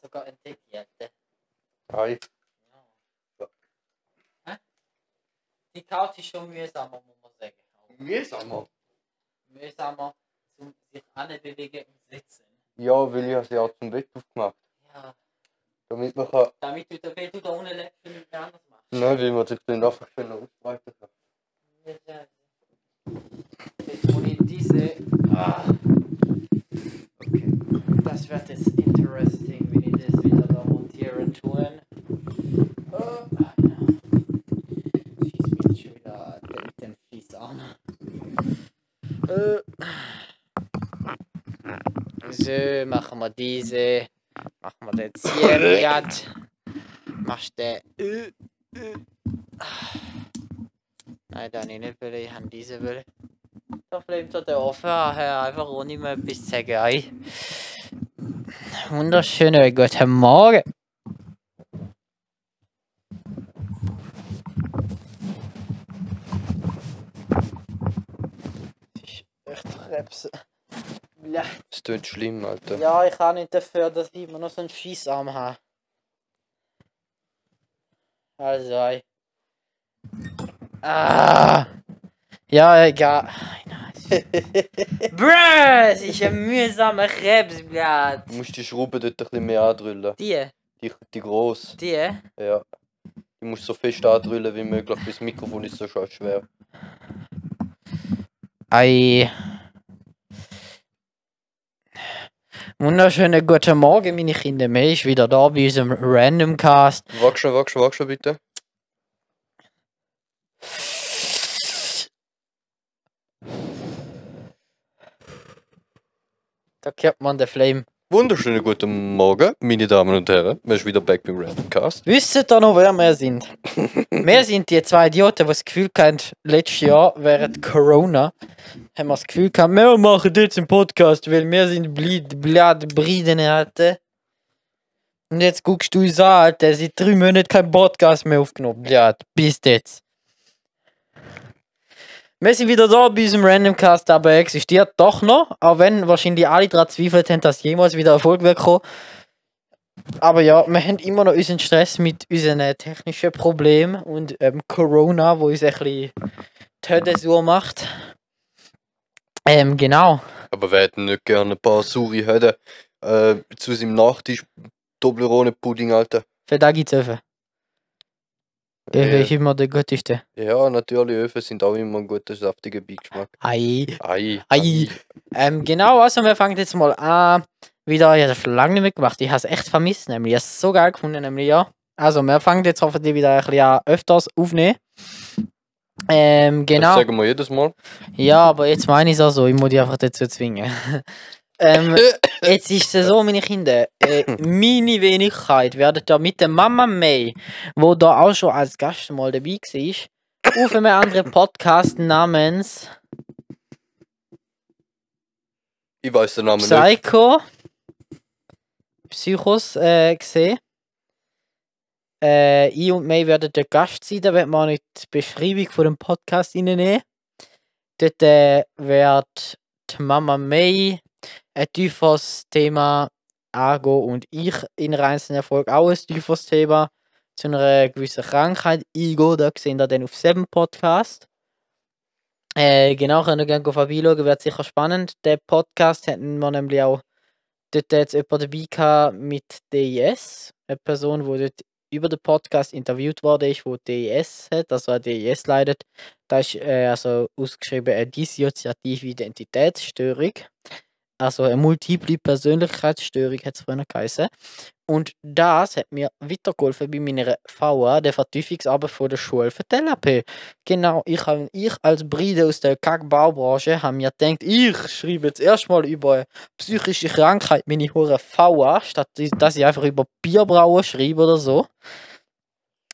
sogar entdeckt, Alter. Hi. Ja. Hä? Die Couch ist schon mühsamer, muss man sagen. Mühsamer? Mühsamer zum sich anbewegen und sitzen. Ja, weil ich habe sie auch zum Bett aufgemacht. Ja, Damit man kann... damit du, wenn du da unten lebst nichts anderes machst. Nein, weil man sich dann einfach schön ausbreiten kann. Ja. Jetzt hol ich diese. Ah. Okay. Das wird jetzt interesting, wenn ich das wieder da montieren tun. Oh. Schieß mich schon wieder mit den Fies an. Äh. So, machen wir diese. Machen wir den Zierbrett. Machst den. Äh, äh. Ah. Nein, dann nicht will, ich habe diese will. Da bleibt er der offen, einfach ohne mir etwas zu sagen. Ei. Wunderschönen guten Morgen. Ist echt Krebs. Ja. Es tut schlimm, Alter. ja, ich kann nicht dafür, dass ich immer noch so einen Schießarm habe. Also, ei. Ah! Ja, egal. Bruh, es ist ein mühsamer Krebs, Blatt. Du musst die Schraube dort ein bisschen mehr andrüllen. Die, Die, die gross. die. Ja. Du musst so fest andrüllen wie möglich, weil das Mikrofon ist so schon schwer. Ei. Wunderschönen guten Morgen, meine Kinder. Mir ist wieder da bei unserem Random Cast. Wachst schon, wachst schon, wachst schon bitte. Hört man den Flame. Wunderschönen guten Morgen, meine Damen und Herren. Wir sind wieder back beim Randomcast. Wisst ihr noch, wer wir sind? wir sind die zwei Idioten, die das Gefühl hatten, letztes Jahr während Corona, haben wir das Gefühl gehabt, wir machen jetzt einen Podcast, weil wir sind blöd, blöd, Briden hatten. Und jetzt guckst du uns an, Alter, seit drei Monaten kein Podcast mehr aufgenommen. Blöd, bis jetzt. Wir sind wieder da bei unserem Randomcast, aber er existiert doch noch, auch wenn wahrscheinlich alle daran zweifelt haben, dass jemals wieder Erfolg wird kommen. Aber ja, wir haben immer noch unseren Stress mit unseren technischen Problemen und ähm, Corona, wo uns ein bisschen die Hölle so macht. Ähm, genau. Aber wer hätte nicht gerne ein paar saure Hütte äh, zu seinem Nachtisch Toblerone-Pudding, Alter? Für da gibt's Öfen. Öfen Ja. ist immer der guteste. Ja, natürlich, Öfen sind auch immer ein guter, saftiger Beigeschmack. Ei. Ei. Ei. Ähm, genau, also wir fangen jetzt mal an. Wieder, ich habe das schon lange nicht mehr gemacht. Ich habe es echt vermisst, nämlich. Ich habe es so geil gefunden, nämlich, ja. Also, wir fangen jetzt hoffentlich wieder ein bisschen an, öfters aufnehmen. Ähm, Das genau. sagen wir jedes Mal. Ja, aber jetzt meine ich es auch so, ich muss die einfach dazu zwingen. ähm, jetzt ist es so, meine Kinder, äh, meine Wenigkeit werden da mit der Mama May, wo da auch schon als Gast mal dabei war, auf einem anderen Podcast namens Ich weiß den Namen nicht. Psycho Psychos äh, gesehen. Äh, ich und May werden der Gast sein, da wird man nicht die Beschreibung von dem Podcast reinnehmen. Dort äh, wird die Mama May ein tieferes Thema angehen und ich in einzelnen Folge auch ein tieferes Thema zu einer gewissen Krankheit eingehen. Da sehen wir dann auf selben Podcast. Äh, genau, könnt ihr gerne vorbeischauen, wird sicher spannend. Der Podcast hatten wir nämlich auch dort jetzt jemand dabei gehabt mit DIS. Eine Person, die dort über den Podcast interviewt worden ist, wo DIS hat, also eine DIS leidet. Da ist äh, also ausgeschrieben eine dissoziative Identitätsstörung. Also eine multiple Persönlichkeitsstörung hat es früher geheißen. Und das hat mir weitergeholfen bei meiner VA, der Vertiefungsarbeit von der Schule für TLP. Genau, ich, hab, ich als Bride aus der Kackbaubranche habe mir gedacht, ich schreibe jetzt erstmal über eine psychische Krankheit meine hure VA, statt dass- dass ich einfach über Bierbrauen schreibe oder so.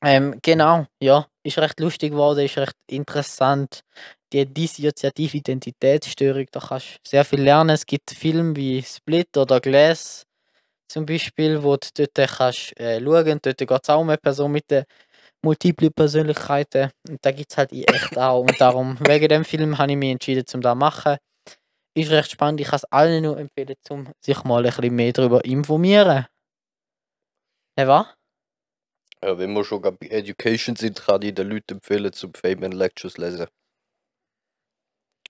Ähm, genau, ja, ist recht lustig geworden, ist recht interessant. Die dissoziative Identitätsstörung, da kannst du sehr viel lernen. Es gibt Filme wie Split oder Glass zum Beispiel, wo du dort kannst äh, schauen. Dort geht es auch um eine Person mit der multiple Persönlichkeiten. Und da gibt es halt in echt auch. Und darum, wegen dem Film habe ich mich entschieden, um das zu machen. Ist recht spannend. Ich kann es allen nur empfehlen, um sich mal ein bisschen mehr darüber informieren. Ne, was? Ja, wenn wir schon bei Education sind, kann ich den Leuten empfehlen, zum Fabian Lectures lesen.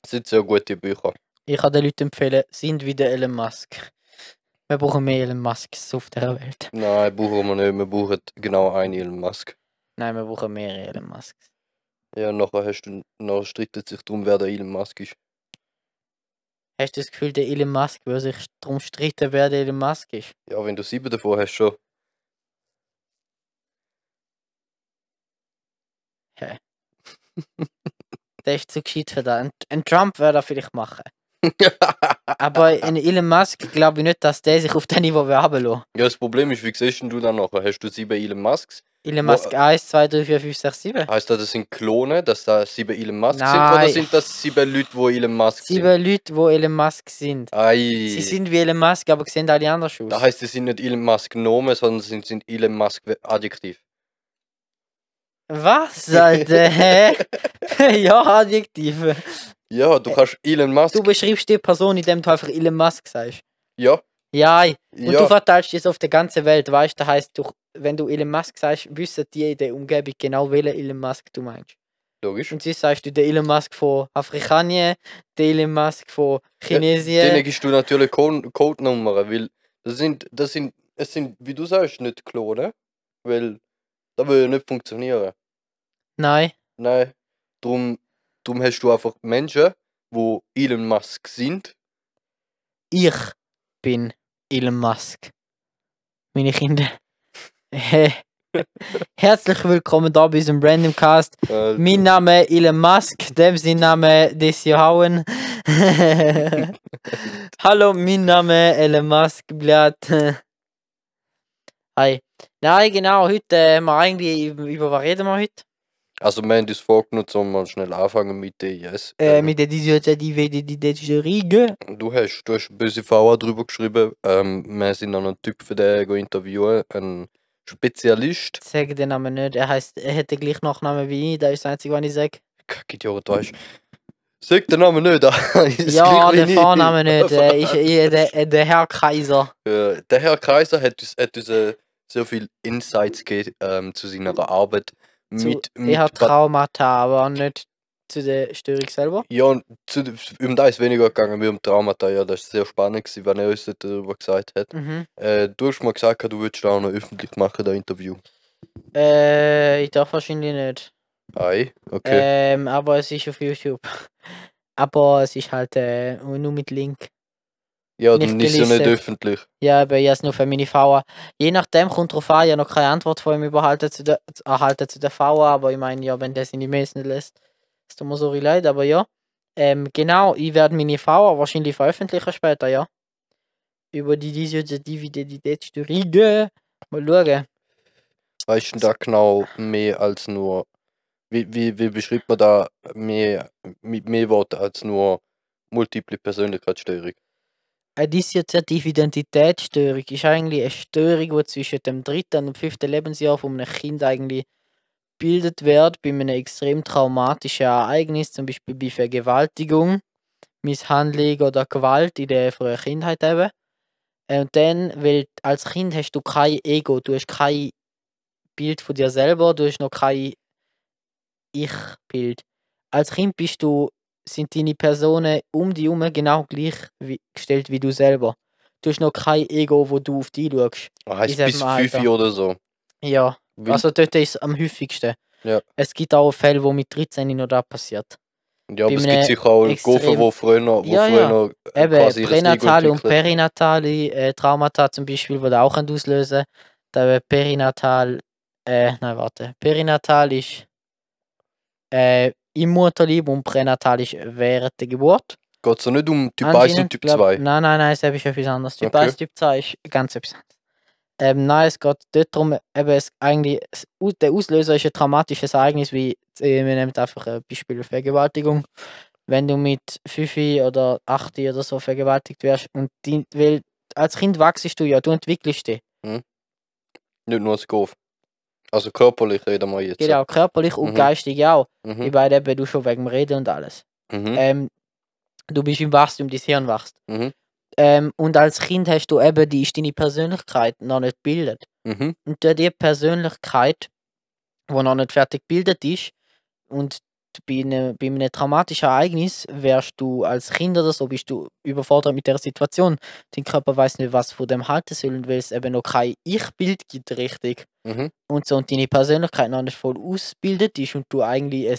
Das sind sehr gute Bücher. Ich kann den Leuten empfehlen, sind wie der Elon Musk. Wir brauchen mehr Elon Musks auf der Welt. Nein, brauchen wir nicht. Wir brauchen genau einen Elon Musk. Nein, wir brauchen mehr Elon Musks. Ja, nachher hast du, nachher streitet sich darum, wer der Elon Musk ist. Hast du das Gefühl, der Elon Musk würde sich darum streiten, wer der Elon Musk ist? Ja, wenn du sieben davon hast, schon. Der ist zu gescheit für das. Ein, ein Trump würde das vielleicht machen. Aber ein Elon Musk glaube ich nicht, dass der sich auf dem Niveau runterlassen Ja, das Problem ist, wie siehst du dann nachher? Hast du sieben Elon Musks? Elon Wo- Musk 1, 2, 3, 4, 5, 6, 7. Heißt das, das sind Klone, dass da sieben Elon sind? Nein. Oder sind das sieben Leute, wo Elon Musk Sieben Leute, die Elon Musk sind. sind? Ei. Sie sind wie Elon Musk, aber sehen alle anders aus. Da heißt es sind nicht Elon Musk Nomen, sondern sind, sind Elon Musk Adjektiv. Was, Alter? Hä? ja, Adjektive. Ja, du kannst Elon Musk. Du beschreibst die Person, indem du einfach Elon Musk sagst. ja, Ja, und du ja. verteilst das auf der ganzen Welt, weißt du? Das heisst, du, wenn du Elon Musk sagst, wissen die in der Umgebung genau, welchen Elon Musk du meinst. Logisch. Und sie sagst du den Elon Musk von Afrikanien, den Elon Musk von Denen Chinesien. gibst du natürlich Code- Codenummern, weil das sind, das sind, es sind, wie du sagst, nicht Klone, weil das würde ja nicht funktionieren. Nein, Nein, drum, drum hast du einfach Menschen, wo Elon Musk sind. ich bin Elon Musk. Meine Kinder. Herzlich willkommen da bei unserem Random Cast. Äh, Mein Name Elon Musk, dem sein Name Desi Hauen. Hallo, mein Name Elon Musk, Blatt. Hi. Nein, genau, heute äh, haben wir eigentlich, über was reden wir heute? also wir haben uns vorgenommen, um mal schnell anfangen mit DIS. Äh, mit der Dissertative die Riege. Du hast, du hast böse VA drüber geschrieben. Ähm, wir sind an einen Typ für den interviewen, einen Spezialist. Sag den Namen nicht, er heißt, er hat den gleichen Nachnamen wie ich, das ist das Einzige, was ich sage. Idiot, weißt du. Sag den Namen nicht, ist Ja, den ich. Vornamen nicht, äh, ist, äh, der, äh, der Herr Kaiser. Äh, der Herr Kaiser hat uns, hat uns äh, sehr viel Insights gegeben ähm, zu seiner Arbeit Zu, mit, mit er Pat- Traumata, aber nicht zu der Störung selber. Ja, und zu, um da ist weniger gegangen wie um Traumata. Ja, das war sehr spannend, gewesen, wenn er uns darüber gesagt hat. Mhm. Äh, du hast mal gesagt, du würdest auch noch öffentlich machen, das Interview. Äh, ich darf wahrscheinlich nicht. Ei, okay. Ähm, aber es ist auf YouTube. Aber es ist halt äh, nur mit Link. Ja, nicht dann ist ja nicht öffentlich. Ja, aber ich es nur für meine VA. Je nachdem kommt drauf an, ich habe noch keine Antwort von ihm überhalten zu der, erhalten zu der VA, aber ich meine, ja, wenn der seine Mails nicht lässt, ist tut mir so leid, aber ja. Ähm, genau, ich werde meine VA wahrscheinlich veröffentlichen später, ja. Über die Identitätsstörungen. Mal schauen. Weißt du da genau mehr als nur. Wie, wie, wie beschreibt man da mehr mit mehr Worten als nur multiple Persönlichkeitsstörung? Eine dissoziative Identitätsstörung ist eigentlich eine Störung, die zwischen dem dritten und fünften Lebensjahr von einem Kind eigentlich bildet wird, bei einem extrem traumatischen Ereignis, zum Beispiel bei Vergewaltigung, Misshandlung oder Gewalt in der frühen Kindheit eben. Äh, Und dann, weil als Kind hast du kein Ego, du hast kein Bild von dir selber, du hast noch kein Ich-Bild. Als Kind bist du sind deine Personen um dich herum genau gleich wie, gestellt wie du selber. Du hast noch kein Ego, wo du auf dich schaust. Ah, Heißt bis Alter. 5 oder so. Ja, Weil, also dort ist es am häufigsten. Ja. Es gibt auch Fälle, wo mit 13 noch da passiert. ja, aber bei es einem gibt sicher auch Gofen, wo früher, wo Ja, früher noch äh, Eben, quasi pränatale und perinatale äh, Traumata zum Beispiel, die auch auslösen Da wäre perinatal, äh, nein, warte. Perinatal ist äh, im Mutterleib und pränatal ist während der Geburt. Geht es nicht um Typ 1 und Typ glaub- 2? Nein, nein, nein, es ist etwas anderes. Typ Okay. 1, Typ 2 ist ganz etwas anderes. Ähm, nein, es geht dort darum, eben, es eigentlich, der Auslöser ist ein traumatisches Ereignis, wie, äh, wir nehmen einfach ein Beispiel Vergewaltigung. Wenn du mit 5 oder 8 oder so vergewaltigt wirst und die, weil als Kind wachst du ja, du entwickelst dich. Nicht nur als Gof. Also körperlich reden wir jetzt. Genau, körperlich und Mhm. geistig auch. Mhm. Ich meine eben, du schon wegen dem Reden und alles. Mhm. Ähm, du bist im Wachstum, dein Hirn wächst. Mhm. Ähm, und als Kind hast du eben, die ist deine Persönlichkeit noch nicht gebildet. Mhm. Und durch die Persönlichkeit, die noch nicht fertig gebildet ist, und bei einem, bei einem traumatischen Ereignis wärst du als Kind oder so, bist du überfordert mit der Situation. Dein Körper weiß nicht, was von dem halten soll, weil es eben noch kein Ich-Bild gibt, richtig. Mhm. Und so, und deine Persönlichkeit noch nicht voll ausgebildet ist und du eigentlich ein,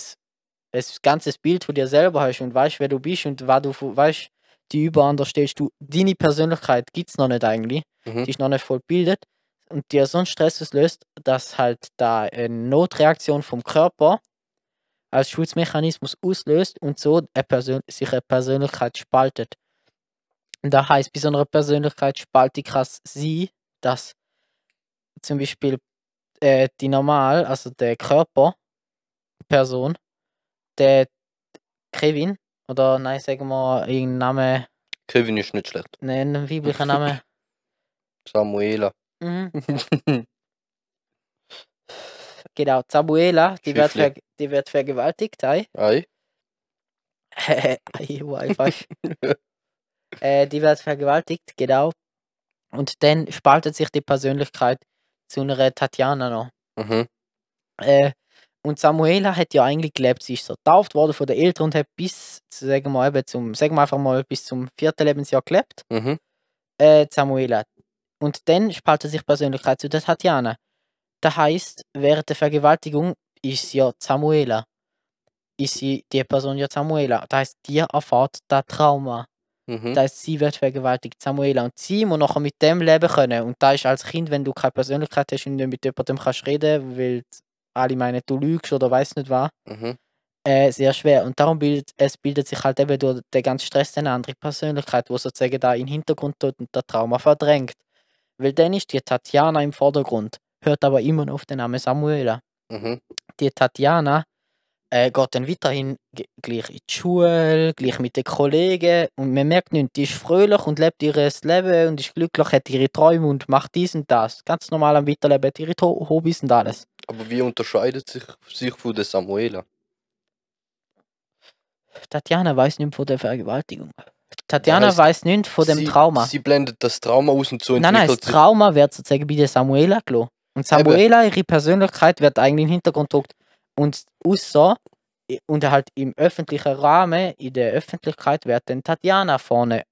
ein ganzes Bild von dir selber hast und weißt, wer du bist und was du weißt, die übereinander stellst du, deine Persönlichkeit gibt es noch nicht eigentlich Mhm. die ist noch nicht voll gebildet und dir so einen Stress auslöst, dass halt da eine Notreaktion vom Körper als Schutzmechanismus auslöst und so eine Persön sich eine Persönlichkeit spaltet. Und das heißt, bei so einer Persönlichkeitsspaltung kann es sein, dass zum Beispiel äh, die Normal, also der Körper, Person, der Kevin, oder nein, sagen wir irgendeinen Namen, Kevin ist nicht schlecht. nein, einen weiblichen Namen. Samuela. Mhm. Genau, Samuela, die wird, ver die wird vergewaltigt, hey. Ei? Ei, fast. äh, die wird vergewaltigt, genau. Und dann spaltet sich die Persönlichkeit zu einer Tatjana noch. Mhm. Äh, und Samuela hat ja eigentlich gelebt, sie ist so getauft worden von den Eltern und hat bis, sagen wir eben zum, sagen wir einfach mal, bis zum vierten Lebensjahr gelebt. Mhm. äh, Samuela. Und dann spaltet sich Persönlichkeit zu der Tatjana. Das heißt, während der Vergewaltigung ist ja Samuela. Ist sie die Person ja Samuela. Das heißt, die erfährt das Trauma. Mhm. Das heißt, sie wird vergewaltigt, Samuela. Und sie muss nachher mit dem leben können. Und da ist als Kind, wenn du keine Persönlichkeit hast und nicht mit jemandem kannst reden, weil alle meinen, du lügst oder weiß nicht was, Mhm. äh, sehr schwer. Und darum bildet es bildet sich halt eben durch den ganzen Stress eine andere Persönlichkeit, wo sozusagen da in den Hintergrund tut und das Trauma verdrängt. Weil dann ist die Tatjana im Vordergrund, hört aber immer noch auf den Namen Samuela. Mhm. Die Tatjana äh, geht dann weiterhin gleich in die Schule, gleich mit den Kollegen und man merkt nicht, die ist fröhlich und lebt ihr Leben und ist glücklich, hat ihre Träume und macht dies und das. Ganz normal am Weiterleben, hat ihre Hobbys und alles. Aber wie unterscheidet sich sich von der Samuela? Tatjana weiß nicht von der Vergewaltigung. Tatjana heißt, weiß nicht von dem sie, Trauma. Sie blendet das Trauma aus und so Nein, nein, das entwickelt. Trauma wird sozusagen bei der Samuela gelassen. Und Samuela, ihre Persönlichkeit wird eigentlich im Hintergrund gedrückt. Und außer und halt im öffentlichen Rahmen, in der Öffentlichkeit, wird dann Tatjana vorne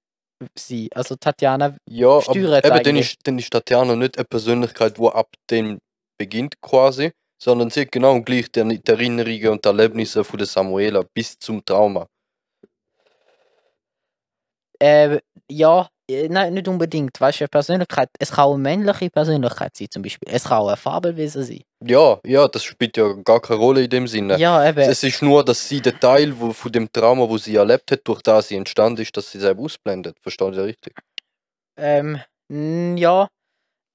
sein. Also Tatjana, Ja, aber steuert eben, dann ist, dann ist Tatjana nicht eine Persönlichkeit, die ab dem beginnt quasi, sondern sie hat genau gleich die, Erinnerungen und Erlebnisse von der Samuela bis zum Trauma. äh, ja, nein, nicht unbedingt. Weißt du, eine Persönlichkeit, es kann auch eine männliche Persönlichkeit sein, zum Beispiel. Es kann auch ein Fabelwesen sein. Ja, ja, das spielt ja gar keine Rolle in dem Sinne. Ja, eben. Es ist nur, dass sie den Teil wo, von dem Trauma, wo sie erlebt hat, durch das sie entstanden ist, dass sie selber ausblendet. Versteht ihr richtig? Ähm, ja,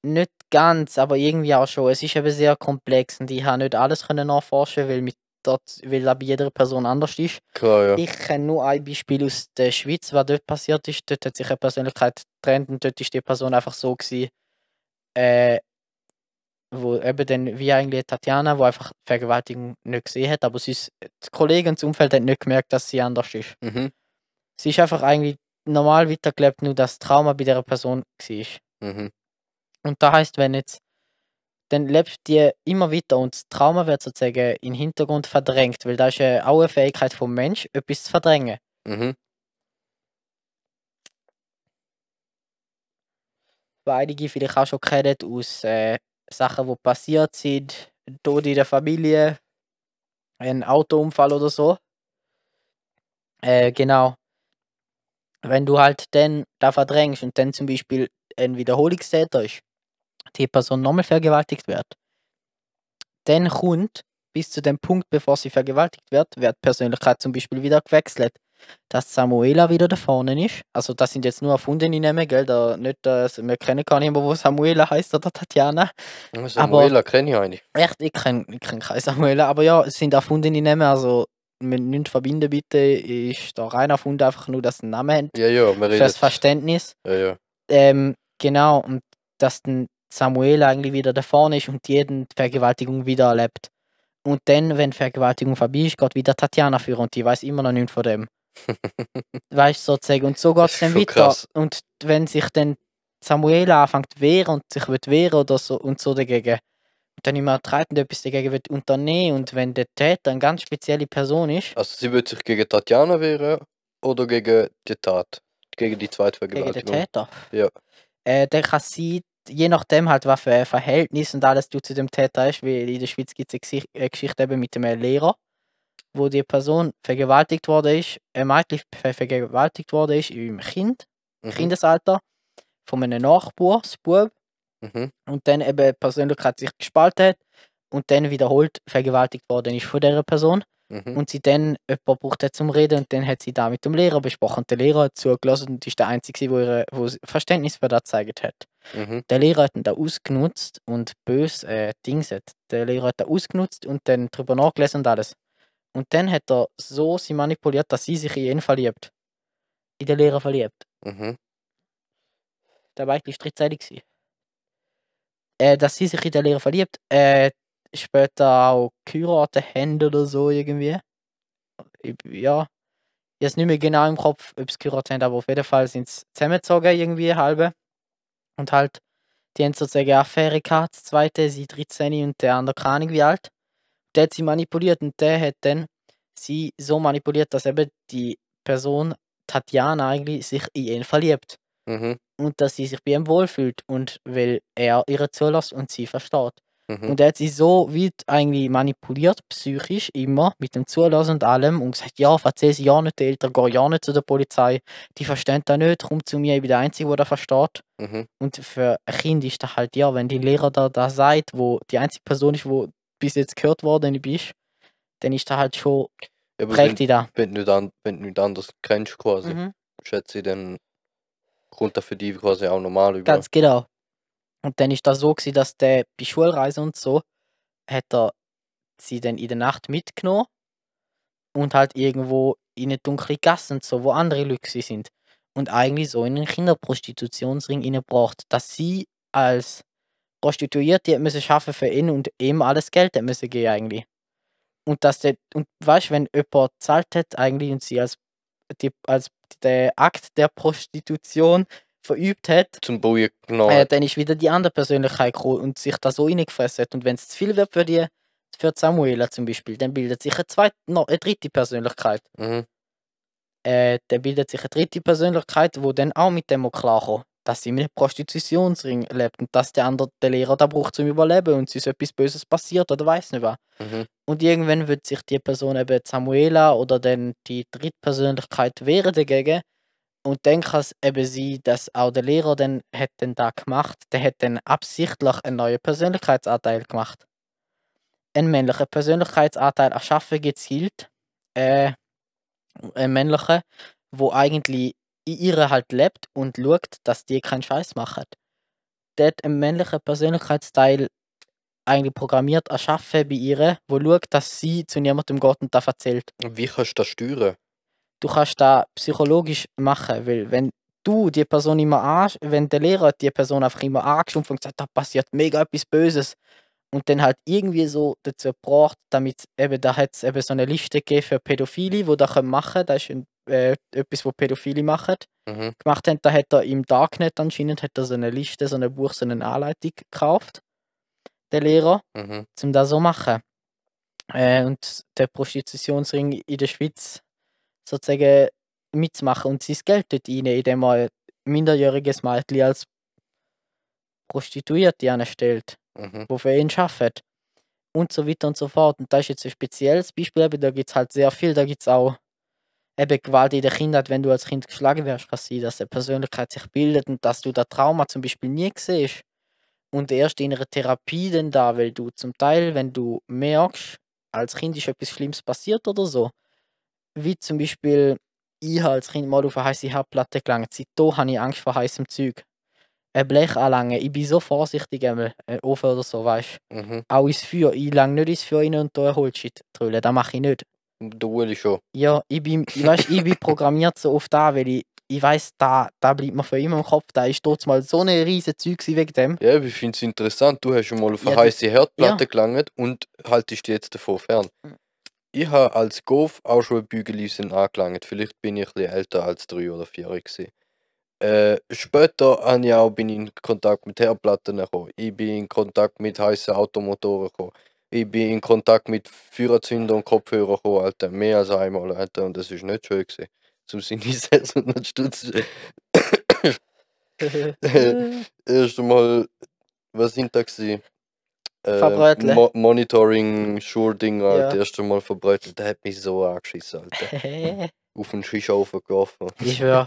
nicht ganz, aber irgendwie auch schon. Es ist eben sehr komplex und ich habe nicht alles können nachforschen, weil mit dort, weil bei jeder Person anders ist. Klar, ja. Ich kenne nur ein Beispiel aus der Schweiz, was dort passiert ist. Dort hat sich eine Persönlichkeit getrennt und dort ist die Person einfach so gewesen, äh, wo eben dann, wie eigentlich Tatjana, wo einfach Vergewaltigung nicht gesehen hat, aber sie ist, die Kollegen und das Umfeld haben nicht gemerkt, dass sie anders ist. Mhm. Sie ist einfach eigentlich normal weitergelebt, nur das Trauma bei der Person war. Mhm. Und das heißt, wenn jetzt, dann lebt die immer weiter und das Trauma wird sozusagen in den Hintergrund verdrängt, weil das ist ja auch eine Fähigkeit vom Mensch, etwas zu verdrängen. Mhm. Was einige vielleicht auch schon kennen aus äh, Sachen, die passiert sind, Tod in der Familie, ein Autounfall oder so. Äh, genau. Wenn du halt dann da verdrängst und dann zum Beispiel ein Wiederholungstäter ist, die Person nochmal vergewaltigt wird, dann kommt bis zu dem Punkt, bevor sie vergewaltigt wird, wird Persönlichkeit zum Beispiel wieder gewechselt. Dass Samuela wieder da vorne ist. Also das sind jetzt nur erfundene Namen, gell? Da nicht, dass wir kennen gar niemanden, wo Samuela heißt oder Tatjana. Samuela kenne ich eigentlich. Echt, ich kenne ich kenn keine Samuela, aber ja, es sind erfundene Namen, also mit nicht verbinden bitte, ist da rein erfunden, einfach nur, dass sie einen Namen haben. Ja, ja, wir Fürs reden. Verständnis. Ja, ja. Ähm, genau, und dass dann Samuela eigentlich wieder da vorne ist und jeden die Vergewaltigung wieder erlebt. Und dann, wenn Vergewaltigung vorbei ist, geht wieder Tatjana für und die weiß immer noch nichts von dem. weißt du, sozusagen. Und so geht es dann weiter. krass. Und wenn sich dann Samuela anfängt zu wehren und sich wird wehren oder so und so dagegen und dann immer treibend etwas dagegen wird unternehmen und wenn der Täter eine ganz spezielle Person ist, Also sie wird sich gegen Tatjana wehren oder gegen die Tat? Gegen die gegen den? Täter, Ja. äh, dann kann sie, je nachdem halt, was für ein Verhältnis und alles du zu dem Täter ist, wie in der Schweiz gibt es eine, eine Geschichte eben mit einem Lehrer, wo die Person vergewaltigt worden ist, Mädchen ver- vergewaltigt worden ist im Kind, Mhm. Kindesalter, von einem Nachbarsbub Mhm. und dann eben die Persönlichkeit sich gespalten hat und dann wiederholt vergewaltigt worden ist von dieser Person Mhm. und sie dann jemanden braucht hat zum Reden und dann hat sie da mit dem Lehrer besprochen und der Lehrer hat zugelassen und ist der Einzige, wo ihr wo Verständnis für das gezeigt hat. Mhm. Der Lehrer hat ihn da ausgenutzt und bös äh, Dings hat. Der Lehrer hat da ausgenutzt und dann drüber nachgelesen und alles. Und dann hat er so sie manipuliert, dass sie sich in ihn verliebt. In den Lehrer verliebt. Mhm. Der war eigentlich strittseitig. Äh, dass sie sich in den Lehrer verliebt, äh, später auch geheiratet haben oder so irgendwie. Ich, ja, es nicht mehr genau im Kopf, ob sie geheiratet haben, aber auf jeden Fall sind sie zusammengezogen irgendwie halbe. Und halt, die haben sozusagen eine Affäre gehabt, das zweite, sie 13 und der andere keine wie alt. Der hat sie manipuliert und der hat dann sie so manipuliert, dass eben die Person, Tatjana eigentlich, sich in ihn verliebt Mhm. und dass sie sich bei ihm wohlfühlt und weil er ihr zulässt und sie versteht. Mhm. Und er hat sie so weit eigentlich manipuliert, psychisch immer, mit dem Zulassen und allem und gesagt, ja, erzähl sie ja nicht den Eltern, geh ja nicht zu der Polizei, die verstehen das nicht, komm zu mir, ich bin der Einzige, der das versteht. Mhm. Und für ein Kind ist das halt, ja, wenn die Lehrer da, da sagt, wo die einzige Person ist, wo bis jetzt gehört worden bist, dann ist das halt schon, Ja, prägt wenn, dich da. wenn, du nicht an, wenn du nicht anders kennst quasi, Mhm. schätze ich, dann kommt das für dich quasi auch normal über. Ganz genau. Und dann ist das so gewesen, dass der bei Schulreise und so hat er sie dann in der Nacht mitgenommen und halt irgendwo in eine dunkle Gasse und so, wo andere Leute sind. Und eigentlich so in einen Kinderprostitutionsring reingebracht, dass sie als Prostituierte hat müssen schaffen für ihn und ihm alles Geld hat müssen geben eigentlich. Und dass der, und weißt wenn jemand zahlt hat eigentlich und sie als, die, als der Akt der Prostitution verübt hat, Zum genau. äh, dann ist wieder die andere Persönlichkeit gekommen und sich da so reingefressen hat. Und wenn es zu viel wird für die, für die Samuela zum Beispiel, dann bildet sich eine, zweite, noch eine dritte Persönlichkeit. Mhm. Äh, dann bildet sich eine dritte Persönlichkeit, wo dann auch mit dem klarkommt, dass sie in einem Prostitutionsring lebt und dass der andere der Lehrer da braucht zum Überleben und sie ist etwas Böses passiert oder weiß nicht was. Mhm. Und irgendwann wird sich die Person eben Samuela oder dann die Drittpersönlichkeit wehren dagegen. Und dann kann es eben sein, dass auch der Lehrer dann hat dann da gemacht, der hat dann absichtlich einen neuen Persönlichkeitsanteil gemacht. Einen männlichen Persönlichkeitsanteil erschaffen gezielt. Äh, einen männlichen, wo eigentlich in ihr halt lebt und schaut, dass die keinen Scheiß machen. Der hat einen männlichen Persönlichkeitsteil eigentlich programmiert erschaffen bei ihr, wo schaut, dass sie zu niemandem geht und das erzählt. Wie kannst du das steuern? Du kannst das psychologisch machen, weil wenn du die Person immer ansch wenn der Lehrer die Person einfach immer angestumpft und gesagt, da passiert mega etwas Böses und dann halt irgendwie so dazu gebracht, damit eben, da hat es eben so eine Liste gegeben für Pädophile, die das machen können, das ist ein, äh, etwas, was Pädophile machen, Mhm. gemacht haben, da hat er im Darknet anscheinend hat er so eine Liste, so ein Buch, so eine Anleitung gekauft, der Lehrer, Mhm. um das so zu machen. Äh, und der Prostitutionsring in der Schweiz sozusagen mitzumachen und sein Geld dort rein, indem er ein minderjähriges Mädchen als Prostituierte anstellt, Mhm. wo für ihn arbeitet. Und so weiter und so fort. Und das ist jetzt ein spezielles Beispiel, eben, da gibt es halt sehr viel, da gibt es auch eben Gewalt in der Kindheit, wenn du als Kind geschlagen wirst, kann sein, dass eine Persönlichkeit sich bildet und dass du das Trauma zum Beispiel nie siehst. Und erst in einer Therapie dann da, weil du zum Teil, wenn du merkst, als Kind ist etwas Schlimmes passiert oder so, wie zum Beispiel, ich als Kind mal auf eine heiße Herdplatte gelangt, seitdem habe ich Angst vor heißem Zeug. Ein Blech anlangen, ich bin so vorsichtig, einmal, ein Ofen oder so, weißt du. Mhm. Auch ins Feuer, ich lang nicht ins Feuer rein und da Holzschit drüllen, das mache ich nicht. Der Uli schon. Ja, ich bin, ich, weißt, ich bin programmiert so oft da, weil ich, ich weiß, da, da bleibt mir für immer im Kopf, da ist dort mal so eine riesige Zeug wegen dem. Ja, ich finde es interessant. Du hast schon mal auf Ja, eine das- heiße Herdplatte gelangt und haltest dich jetzt davon fern. Mhm. Ich habe als Golf auch schon ein Bügeleisen angelangt. Vielleicht bin ich ein bisschen älter als drei oder vier gewesen. Äh, später ich auch, bin ich in Kontakt mit Herdplatten gekommen. Ich bin in Kontakt mit heißen Automotoren gekommen. Ich bin in Kontakt mit Führerzünder und Kopfhörer gekommen, Alter. Mehr als einmal, Alter. Und das ist nicht schön gewesen. Zum Sinne setzen und dann stutz. Erst einmal, was sind da gewesen? Äh. Mo Monitoring, Schurding, Alter. Ja. Erst einmal verbreitet. Der hat mich so angeschissen, Alter. Auf den Schischhaufen geworfen. ich. Nein.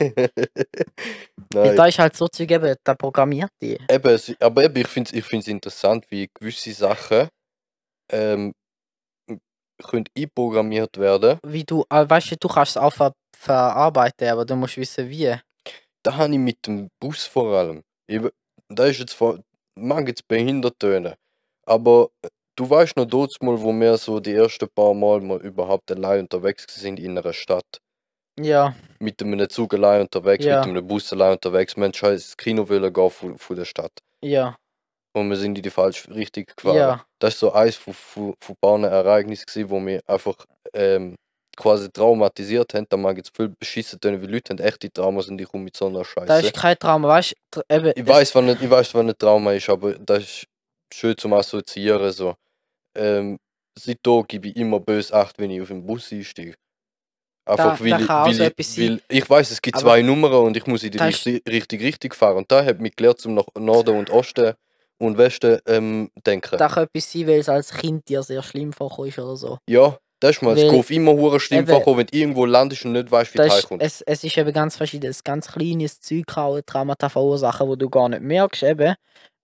Da ist halt so Zeug eben, da programmiert die. Eben, aber eben, ich finde es ich find's interessant, wie gewisse Sachen ähm, können einprogrammiert werden. Wie du, äh, weißt du, du kannst es auch ver verarbeiten, aber du musst wissen, wie. Da habe ich mit dem Bus vor allem. Ich, da ist jetzt vor, mag jetzt behindert tönen, aber äh, du weißt noch dort mal, wo wir so die ersten paar Mal mal überhaupt allein unterwegs sind in einer Stadt. Ja, Mit einem Zug allein unterwegs, Ja. mit einem Bus allein unterwegs. Haben scheiß Kino wollen gehen von, von der Stadt. ja, Und wir sind in die falsche Richtung gefahren. ja, Das ist so eins von, von, von paar Ereignissen, gewesen, wo mich einfach ähm, quasi traumatisiert haben. Da mag jetzt viel beschissen tun, wie Leute haben echte Traumas und ich komme mit so einer da Scheiße. ist kein Trauma, weißt du, Ich weiß, was nicht, ich weiß, was ein Trauma ist, aber das ist schön zum Assoziieren. So. Ähm, seitdem gebe ich immer böse Acht, wenn ich auf den Bus einsteige. Einfach Da- weil, da ich, weil, ich, weil ich weiß, es gibt zwei Nummern und ich muss in die richtige Richtung richtig fahren. Und da hat mich gelernt, zum nach Norden und Osten und Westen ähm, denken. da kann etwas sein, weil es als Kind dir sehr schlimm vorkommt ist oder so. Ja, das ist mal, es geht immer hure schlimm vorkommen, wenn du irgendwo landest und nicht weißt, wie Das du ist, heimkommst. es, es ist eben ganz verschiedenes, ganz kleines Zeug auch Traumata verursachen, wo du gar nicht merkst eben.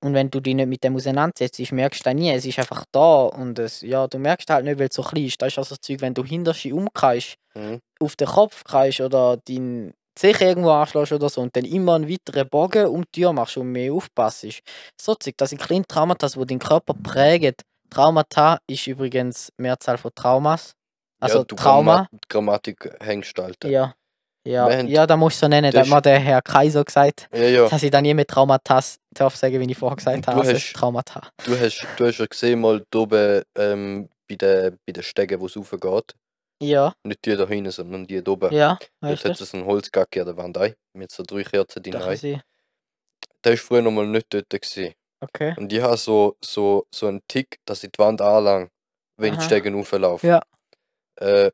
Und wenn du dich nicht mit dem auseinandersetzt, merkst du das nie. Es ist einfach da und es, ja, du merkst halt nicht, weil es so klein ist. Das ist also das Zeug, wenn du hinterste umkreist, Mhm. auf den Kopf kreist oder dein sich irgendwo anschlägst oder so und dann immer einen weiteren Bogen um die Tür machst und mehr aufpasst. So Zeug, das sind kleine Traumata, die deinen Körper prägen. Traumata ist übrigens Mehrzahl von Traumas. Also ja, du Trauma. Grammat Grammatik hängst Alter. Ja. Ja, ja, da musst du so nennen. Da das hat der Herr Kaiser gesagt, ja. ja. dass ich dann nie mit Traumatas darf sagen, wie ich vorher gesagt Du habe. Also hast- Traumata. Du hast, du hast ja gesehen, mal da oben ähm, bei den, bei den Stegen, wo es raufgeht. Ja, Nicht die da hinten, sondern die da oben. ja, weißt du? hat es einen Holzgacke an der Wand ein, mit so drei Kerzen drin. Da rein. sie. Der war früher noch mal nicht dort. Gewesen. Okay. Und ich habe so, so, so einen Tick, dass ich die Wand anlang, wenn ich Aha. die Stegen rauflaufe. Ja. Äh,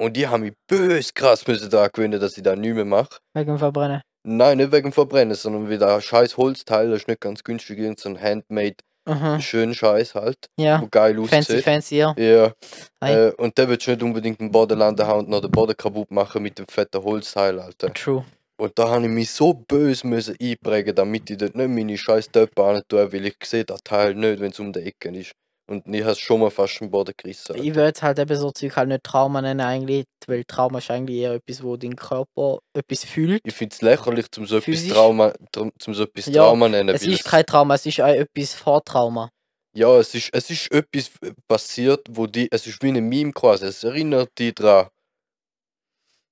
und die haben mich bös krass müssen da gewöhnen, dass ich das nicht mehr mache. Wegen dem Verbrennen. Nein, nicht wegen dem Verbrennen, sondern wie der scheiß Holzteil, das ist nicht ganz günstig, irgend so ein Handmade, Mhm. schön Scheiß halt, Ja. wo geil Fancy, aussieht. fancy, ja. Ja, Ei. äh, und der wird nicht unbedingt den Boden landen haben und noch den Boden kaputt machen mit dem fetten Holzteil, Alter. True. Und da habe ich mich so böse müssen einprägen, damit ich dort nicht meine scheiß Töpfe tue, weil ich sehe das Teil nicht, wenn es um die Ecke ist. Und ich habe schon mal fast den Boden gerissen. Ich würde halt eben so Zeug halt nicht Trauma nennen eigentlich, weil Trauma ist eigentlich eher etwas, wo dein Körper etwas fühlt. Ich finde es lächerlich, zum so etwas Physisch? Trauma, drum- zum so etwas Ja, Trauma nennen. Es ist kein Trauma, es ist auch etwas vor Trauma. Ja, es ist, es ist etwas äh, passiert, wo die, es ist wie ein Meme quasi, es erinnert dich dran.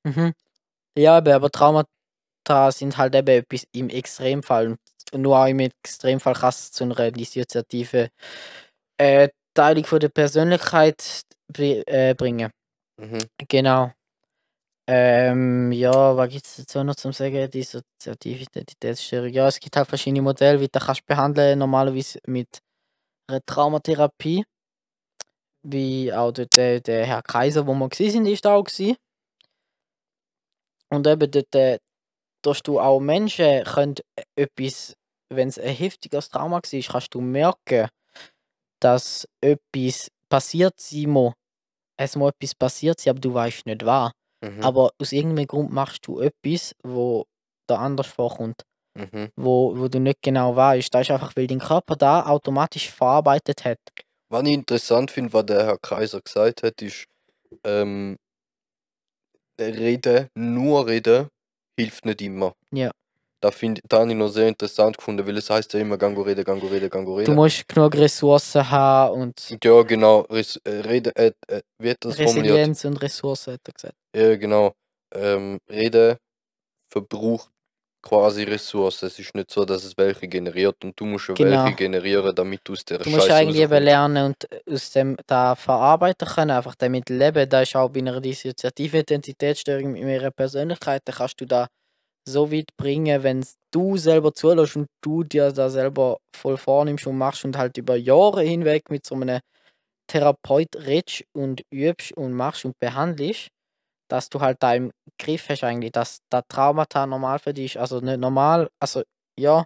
Mhm. Ja, aber Traumata sind halt eben etwas im Extremfall. Und nur auch im Extremfall kann es zu einer dissoziativen äh, Teilung von der Persönlichkeit äh, bringen. Mhm. Genau. Ähm, ja, was gibt es dazu noch zum sagen? Dissoziative Identitätsstörung. Ja, es gibt halt verschiedene Modelle, wie du das kannst behandeln, normalerweise mit einer Traumatherapie. Wie auch dort der, der Herr Kaiser, wo wir sind, ist da auch gewesen. Und eben dort, äh, dass du auch Menschen können etwas, wenn es ein heftiges Trauma war, kannst du merken, dass etwas passiert sein muss. Es muss etwas passiert sein, aber du weißt nicht was. Mhm. Aber aus irgendeinem Grund machst du etwas, wo da anders vorkommt, Mhm. wo, wo du nicht genau weißt. Das ist einfach, weil dein Körper da automatisch verarbeitet hat. Was ich interessant finde, was der Herr Kaiser gesagt hat, ist, ähm, reden, nur reden, hilft nicht immer. Ja. Da, find, da habe ich noch sehr interessant gefunden, weil es heißt ja immer, gango reden, gango reden, gango Du musst genug Ressourcen haben und Ja, genau, Res, äh, reden, äh, äh, hat das formuliert? Resilienz und Ressourcen, hat er gesagt. Ja, genau. Ähm, Reden verbraucht quasi Ressourcen. Es ist nicht so, dass es welche generiert und du musst ja Genau. welche generieren, damit du aus der Du musst Scheiße eigentlich eben lernen und aus dem da verarbeiten können, einfach damit leben. Da ist auch bei einer dissoziativen Identitätsstörung mit ihrer Persönlichkeit, da kannst du da so weit bringen, wenn du selber zulässt und du dir da selber voll vornimmst und machst und halt über Jahre hinweg mit so einem Therapeut redest und übst und machst und behandelst, dass du halt da im Griff hast eigentlich, dass das Traumata normal für dich ist. Also nicht normal, also ja,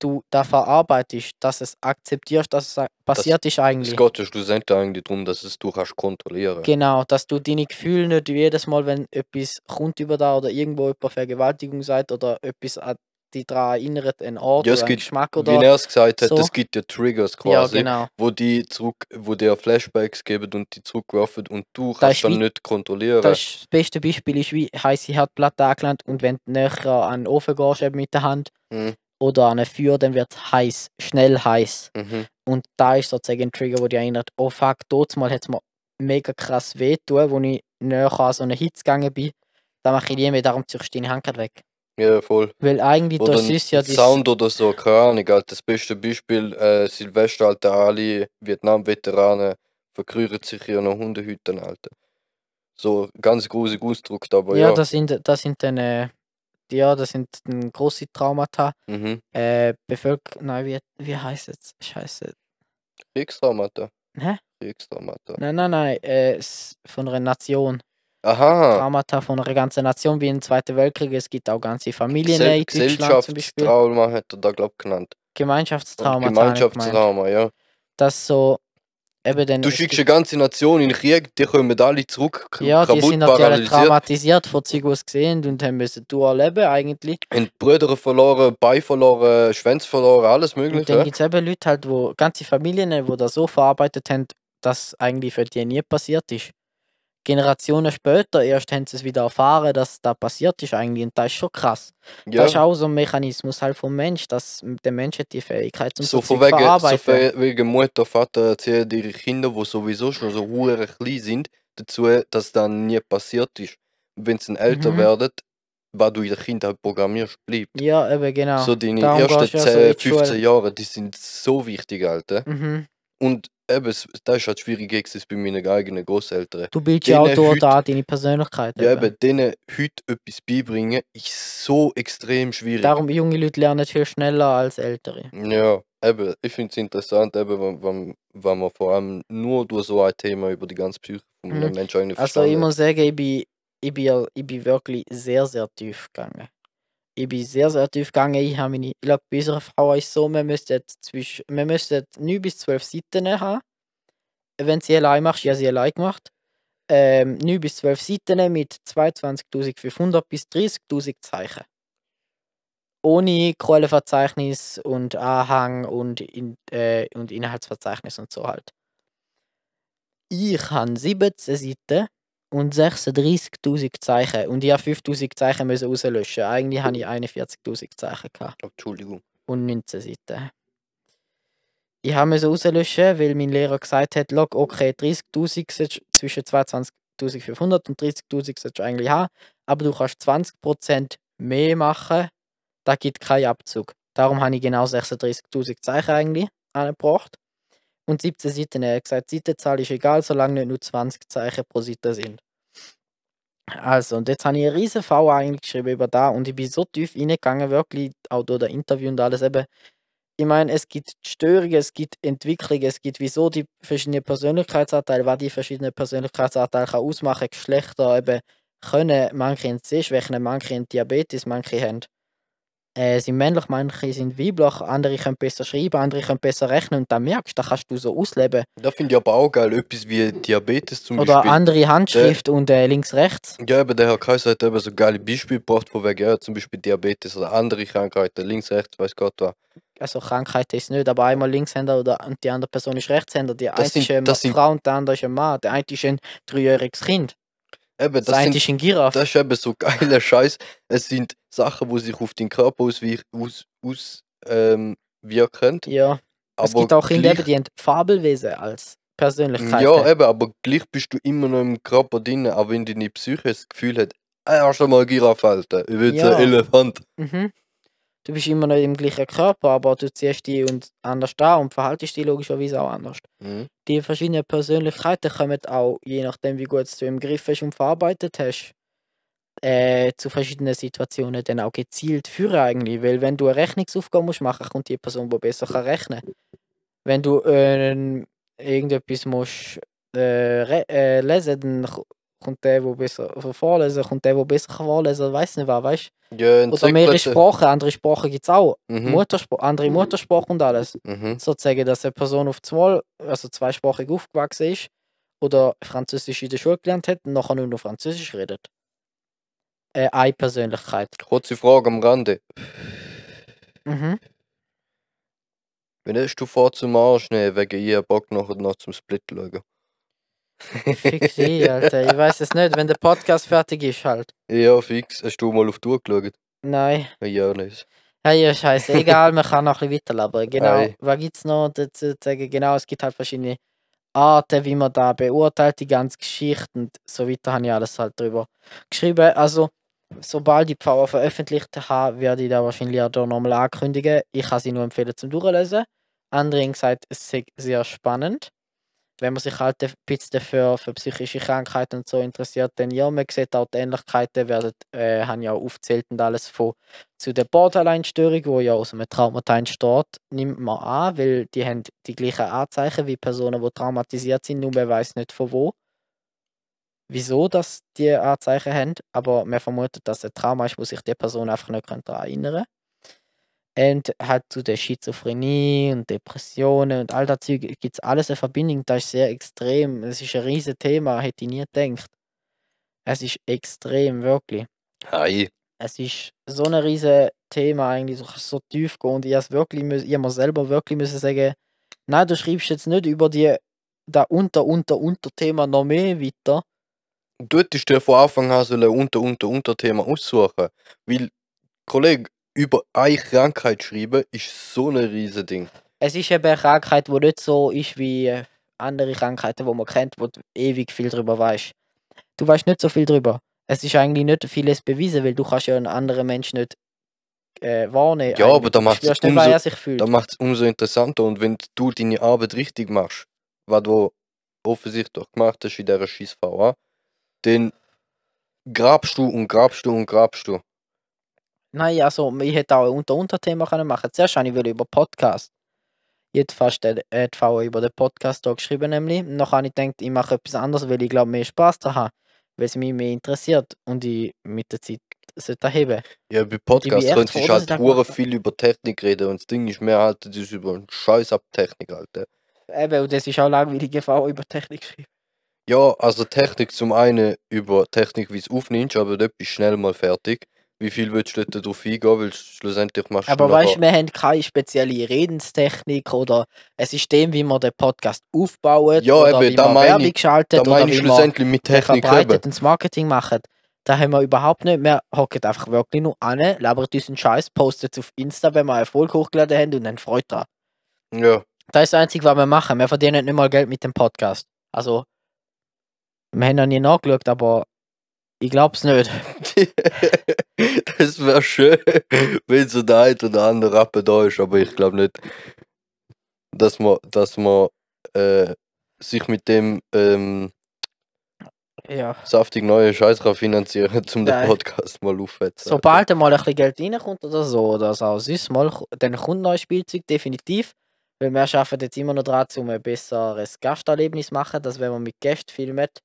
du da verarbeitest, dass es akzeptierst, dass es passiert ist Es eigentlich. geht ja schlussendlich eigentlich darum, dass es du kannst kontrollieren. Genau, dass du deine Gefühle nicht jedes Mal, wenn etwas kommt über da oder irgendwo jemand Vergewaltigung sagt oder etwas an dich daran erinnert, ein Ort Ja, es oder gibt, Geschmack Wie oder er es gesagt hat, so. es gibt ja Triggers ja, quasi, genau. wo die zurück, wo dir Flashbacks geben und die zurückwerfen und du Das kannst ist dann wie- nicht kontrollieren. Das, ist das beste Beispiel ist wie heiße Herdplatte angelangt und wenn du näher an den Ofen gehst eben mit der Hand Mhm. Oder an ein Feuer, dann wird es heiß, schnell heiß. Mhm. Und da ist sozusagen ein Trigger, wo dich erinnert, oh fuck, dort mal hat es mir mega krass weh tun, wo ich näher an so eine Hitze gegangen bin. Da mache ich nie mehr, darum ziehst du deine Hand weg. Ja, voll. Weil eigentlich, Oder das ist ja das. Sound oder so, keine Ahnung. Alter. Das beste Beispiel, äh, Silvester, Alter, alle Vietnam-Veteranen verkrüren sich in ihren Hundehütten, Alter. So ganz grusig ausgedrückt, aber ja, ja. das sind, das sind dann, äh, ja, das sind große Traumata. Mhm. Äh, Bevölker, nein, wie, wie heißt es? Scheiße. Kriegstraumata. Hä? Kriegstraumata. Nein, nein, nein, äh, von einer Nation. Aha. Traumata von einer ganzen Nation, wie im Zweiten Weltkrieg. Es gibt auch ganze Familien Gesell in Deutschland zum Beispiel. Gesellschaftstrauma hat er da, glaub ich, genannt. Gemeint. Gemeinschaftstrauma, ja. Das so, eben dann. Du schickst eine ganze Nation in den Krieg, die kommen alle zurück, Ja, die kaputt, sind natürlich traumatisiert von sie gesehen und haben müssen du erleben eigentlich. haben die Brüder verloren, Bein verloren, Schwänze verloren, alles Und dann mögliche. gibt es eben Leute halt, wo ganze Familien, die das so verarbeitet haben, dass eigentlich für die nie passiert ist. Generationen später erst haben sie es wieder erfahren, dass da passiert ist eigentlich und das ist schon krass. Ja. Das ist auch so ein Mechanismus halt vom Mensch, dass der Mensch hat die Fähigkeit zum So so von wegen, so verarbeiten. von wegen Mutter, Vater erzählen ihre Kinder, die sowieso schon so hure klein sind, dazu, dass dann nie passiert ist. Wenn sie älter Mhm. werden, was du in der Kindheit programmierst, bleibt. Ja, eben genau. So deine Darum ersten gehst du ja so 10, in die Schule. 15 Jahre, die sind so wichtig, Alter. Mhm. Und eben, es- das ist halt schwierig gewesen bei meinen eigenen Großeltern. Du bildest ja auch Denen dort heute- an deine Persönlichkeit. Ja, eben. denen heute etwas beibringen, ist so extrem schwierig. Darum junge Leute lernen viel schneller als ältere. Ja, eben, ich finde es interessant, eben, wenn, wenn, wenn man vor allem nur durch so ein Thema über die ganze Psyche von einem Mhm. Menschen eigentlich Also ich verstanden muss sagen, ich bin, ich bin, ja- ich bin wirklich sehr, sehr tief gegangen. Ich bin sehr, sehr tief gegangen. Ich habe meine, ich glaube, bei unserer Frau ist es so, wir müssten zwischen, wir müssten 9 bis 12 Seiten haben. Wenn sie allein machst, habe sie allein gemacht. Ähm, 9 bis 12 Seiten mit 22.500 bis 30.000 Zeichen. Ohne Quellenverzeichnis und Anhang und, in, äh, und Inhaltsverzeichnis und so halt. Ich habe 17 Seiten und 36.000 Zeichen. Und ich habe 5.000 Zeichen müssen rauslöschen. Eigentlich habe ich 41.000 Zeichen gehabt Oh, Entschuldigung. und 19 Seiten. Ich habe müssen rauslöschen, weil mein Lehrer gesagt hat, log, okay, 30.000 solltest- zwischen 22.500 und 30.000 solltest du eigentlich haben, aber du kannst 20% mehr machen, da gibt keinen Abzug. Darum habe ich genau 36.000 Zeichen eigentlich angebracht. Und 17 Seiten, er hat gesagt, Seitenzahl ist egal, solange nicht nur 20 Zeichen pro Seite sind. Also, und jetzt habe ich eine riesen V eigentlich über da und ich bin so tief reingegangen, wirklich, auch durch das Interview und alles eben. Ich meine, es gibt Störungen, es gibt Entwicklungen, es gibt wieso die verschiedenen Persönlichkeitsanteile, was die verschiedenen Persönlichkeitsanteile kann ausmachen, Geschlechter eben können, manche haben Sehschwächen, manche haben Diabetes, manche haben äh, sind männlich, manche sind weiblich, andere können besser schreiben, andere können besser rechnen und dann merkst du, da kannst du so ausleben. Da finde ich aber auch geil, etwas wie Diabetes zum Oder Beispiel. andere Handschrift und äh, links, rechts. Ja, eben der Herr Kaiser hat eben so geile Beispiele gebracht, von wegen, ja, zum Beispiel Diabetes oder andere Krankheiten, links, rechts, weiß Gott was. Also Krankheit ist nicht, aber einmal Linkshänder oder und die andere Person ist Rechtshänder. Die eine Das sind- ist eine das Frau und der andere ist ein Mann. Der eine ist ein dreijähriges Kind. Eben, Das, sind, ist ein Giraffe. das ist eben so geiler Scheiß. Es sind Sachen, die sich auf den Körper auswirken, aus, aus, ähm, wirken. ja, Aber es gibt auch Kinder, gleich- die haben Fabelwesen als Persönlichkeit. Ja, eben, aber gleich bist du immer noch im Körper drin, auch wenn deine Psyche das Gefühl hat, ah, hast du mal Giraffe, Alter, ich will Ja. ein Elefant. Mhm. Du bist immer noch im gleichen Körper, aber du ziehst dich und anders da und verhaltest dich logischerweise auch anders. Mhm. Die verschiedenen Persönlichkeiten kommen auch, je nachdem wie gut du im Griff hast und verarbeitet hast, äh, zu verschiedenen Situationen dann auch gezielt führen eigentlich. Weil wenn du eine Rechnungsaufgabe musst machen, kommt die Person, die besser kann rechnen. Wenn du äh, irgendetwas musst äh, äh, lesen, dann kommt der, der besser also vorlesen, kommt der, der besser kann vorlesen, weiß nicht was, weißt Ja? Oder mehrere entwickelt. Sprachen, andere Sprachen gibt es auch. Mhm. Mutterspr andere Muttersprache und alles. Mhm. Sozusagen, dass eine Person auf zwei, also zweisprachig aufgewachsen ist oder Französisch in der Schule gelernt hat und nachher nur noch Französisch redet. Äh, eine Persönlichkeit. Kurze Frage am Rande. Mhm. Wenn hast du vor zum Arsch nehmen, wegen ihr Bock nachher noch zum Split schauen? Fix eh, Alter. Ich weiß es nicht, wenn der Podcast fertig ist halt. Ja, fix. Hast du mal auf die Uhr geschaut? Nein. Ja, nicht. Ja, ja, scheiße. Egal, man kann noch ein bisschen weiterlabern. Genau. Ei. Was gibt es noch dazu zu sagen? Genau, es gibt halt verschiedene Arten, wie man da beurteilt, die ganze Geschichte und so weiter habe ich alles halt drüber geschrieben. Also, sobald ich die Pfauer veröffentlicht habe, werde ich da wahrscheinlich auch nochmal ankündigen. Ich kann sie nur empfehlen zum Durchlesen. Andere haben gesagt, es sei sehr spannend. Wenn man sich halt ein bisschen für, für psychische Krankheiten und so interessiert, dann ja, man sieht auch die Ähnlichkeiten, werden, äh, haben ja auch aufgezählt und alles von zu der Borderline-Störung, wo ja aus einem Traumata entsteht, nimmt man an, weil die haben die gleichen Anzeichen wie Personen, die traumatisiert sind, nur man weiß nicht von wo. Wieso dass die Anzeichen haben, aber man vermutet, dass es ein Trauma ist, wo sich die Person einfach nicht daran erinnern kann. Und halt zu der Schizophrenie und Depressionen und all das Zeug gibt es alles eine Verbindung, das ist sehr extrem. Es ist ein riesiges Thema, hätte ich nie gedacht. Es ist extrem, wirklich Hi. es ist so ein riesen Thema eigentlich, so, so tief gehen und ich has wirklich ich mir selber wirklich müssen sagen, nein, du schreibst jetzt nicht über die da unter unter Unterthema noch mehr weiter. Du hättest dir von Anfang an so ein unter unter Unterthema aussuchen. Weil, Kollege, über eine Krankheit schreiben ist so ein riesen Ding. Es ist eben eine Krankheit, die nicht so ist wie äh, andere Krankheiten, die man kennt, wo du ewig viel drüber weißt. Du weißt nicht so viel drüber. Es ist eigentlich nicht vieles bewiesen, weil du kannst ja einen anderen Menschen nicht äh, wahrnehmen. Ja, Eigentlich. aber da macht es umso interessanter. Und wenn du deine Arbeit richtig machst, was du offensichtlich gemacht hast in dieser scheiß VA, dann grabst du und grabst du und grabst du. Nein, also ich hätte auch ein unter Unterthema können machen. Zuerst habe ich wollte über Podcast. Fast äh, die VA über den Podcast hier geschrieben, nämlich. Und Dann habe ich gedacht, ich mache etwas anderes, weil ich glaube, mehr Spaß daran habe. Weil es mich mehr interessiert und ich mit der Zeit sollte heben. Ja, bei Podcasts echt könntest du halt hure viel über Technik reden und das Ding ist, mehr halten das über einen Scheiß ab Technik, Alter. Eben, und das ist auch langweilige VA über Technik geschrieben. Ja, also Technik zum einen über Technik, wie du es aufnimmst, aber dort bist du schnell mal fertig. Wie viel willst du dort drauf eingehen, weil schlussendlich machst du Aber weißt du, wir haben keine spezielle Redenstechnik oder ein System, wie man den Podcast aufbaut Ja, oder eben, wie man meine ich- Werbung schaltet oder wie man schlussendlich mit Technik verbreitet und das Marketing machen. Da haben wir überhaupt nicht. Wir hocken einfach wirklich nur an, labern unseren Scheiß, posten es auf Insta, wenn wir Erfolg hochgeladen haben und dann Freude dran. Ja, Das ist das Einzige, was wir machen. Wir verdienen nicht mal Geld mit dem Podcast. Also, wir haben noch nie nachgeschaut, aber ich glaube es nicht. es wäre schön, wenn so der ein oder andere Rappe da ist, aber ich glaube nicht, dass man, dass man äh, sich mit dem ähm, Ja. saftig neuen Scheiß kann finanzieren um den. Podcast mal aufzusetzen. Sobald mal ein bisschen Geld reinkommt oder so, oder so sonst mal, dann kommt neues Spielzeug definitiv. Weil wir arbeiten jetzt immer noch dran, um ein besseres Gasterlebnis zu machen, dass wenn man mit Gästen filmt,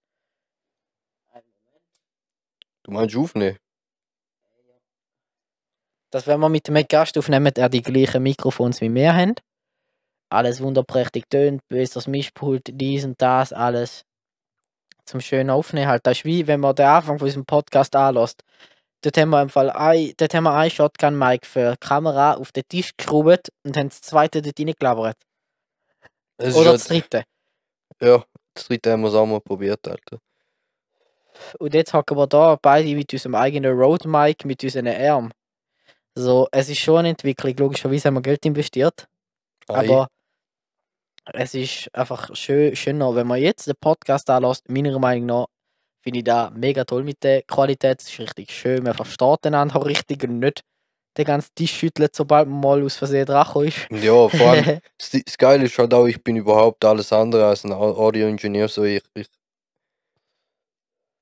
Du meinst aufnehmen? dass wenn wir mit einem Gast aufnehmen, er die gleichen Mikrofons wie wir haben. Alles wunderprächtig tönt, besseres Mischpult, dies und das, alles zum schönen Aufnehmen halt. Das ist wie wenn man den Anfang von unserem Podcast anlässt. Dort haben wir im Fall ein, dort haben wir ein Shotgun-Mic für die Kamera auf den Tisch geschraubt und haben das zweite dort reingelabert. Oder das dritte. Ja, das dritte haben wir es auch mal probiert, Alter. Und jetzt hocken wir da beide mit unserem eigenen Road-Mic, mit unseren Armen. So, es ist schon eine Entwicklung. Logischerweise haben wir Geld investiert. Ei. Aber es ist einfach schön, schöner, wenn man jetzt den Podcast anlässt, meiner Meinung nach, finde ich da mega toll mit der Qualität. Es ist richtig schön, man versteht einander auch richtig und nicht den ganzen Tisch schüttelt, sobald man mal aus Versehen dran ist. Ja, vor allem, das, Geile ist halt auch, ich bin überhaupt alles andere als ein Au- Audio-Ingenieur. So ich, ich,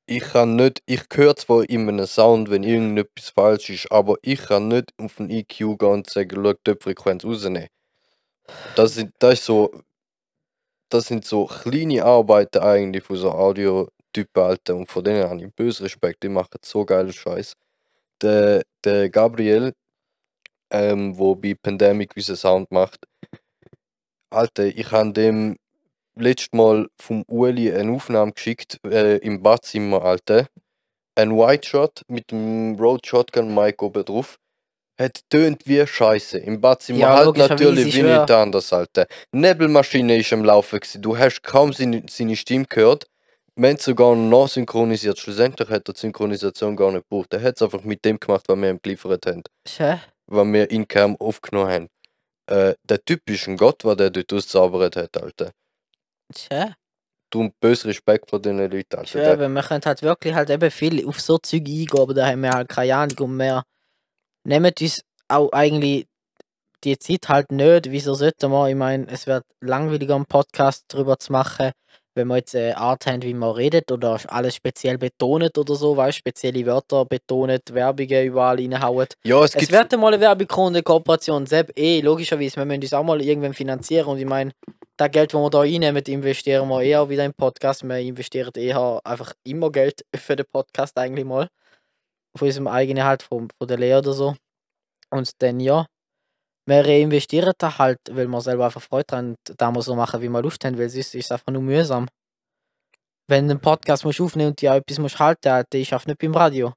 ich kann nicht, ich höre zwar in einem Sound, wenn irgendetwas falsch ist, aber ich kann nicht auf den EQ gehen und sagen, schau, die Frequenz rausnehmen. Das, sind, das ist so, das sind so kleine Arbeiten eigentlich von so Audiotypen, und von denen habe ich bösen Respekt, die machen so geilen Scheiß. Der, der Gabriel, ähm, wo bei Pandemic unseren Sound macht, Alter, ich habe dem letztes Mal vom Uli eine Aufnahme geschickt äh, im Badzimmer, Alter. Ein White Shot mit dem Road Shotgun Mic oben drauf. Hat tönt wie Scheiße. Im Badzimmer Ja, halt natürlich ich wie nicht anders, Alter. Nebelmaschine ist am Laufen. Gewesen. Du hast kaum seine, seine Stimme gehört. Wir haben sogar noch synchronisiert. Schlussendlich hat er die Synchronisation gar nicht gebraucht. Er hat es einfach mit dem gemacht, was wir ihm geliefert haben. Schä? Was wir in Cam aufgenommen haben. Äh, der Typ ist ein Gott, was der dort ausgezaubert hat, Alter. Schä? Darum bös Respekt vor den Leuten. Schä, Der, aber wir können halt wirklich halt eben viel auf so Zeug eingehen, aber da haben wir halt keine Ahnung und wir nehmen uns auch eigentlich die Zeit halt nicht, wieso sollten wir, ich meine, es wird langweiliger einen Podcast drüber zu machen, wenn wir jetzt eine Art haben, wie man redet oder alles speziell betonet oder so, weißt spezielle Wörter betonet, Werbungen überall reinhauen. ja, es Es gibt. wird mal eine Werbung kommen, eine Kooperation. Selbst eh, logischerweise, wir müssen uns auch mal irgendwann finanzieren. Und ich meine, das Geld, das wir da reinnehmen, investieren wir eher wieder im Podcast. Wir investieren eher einfach immer Geld für den Podcast eigentlich mal. Von unserem eigenen halt, von, von der Lehre oder so. Und dann ja, wir reinvestieren da halt, weil wir selber einfach Freude haben, da mal so machen, wie wir Lust haben, weil sonst ist es einfach nur mühsam. Wenn du einen Podcast musst aufnehmen und auch etwas musst halten, Alter, ich arbeite nicht beim Radio.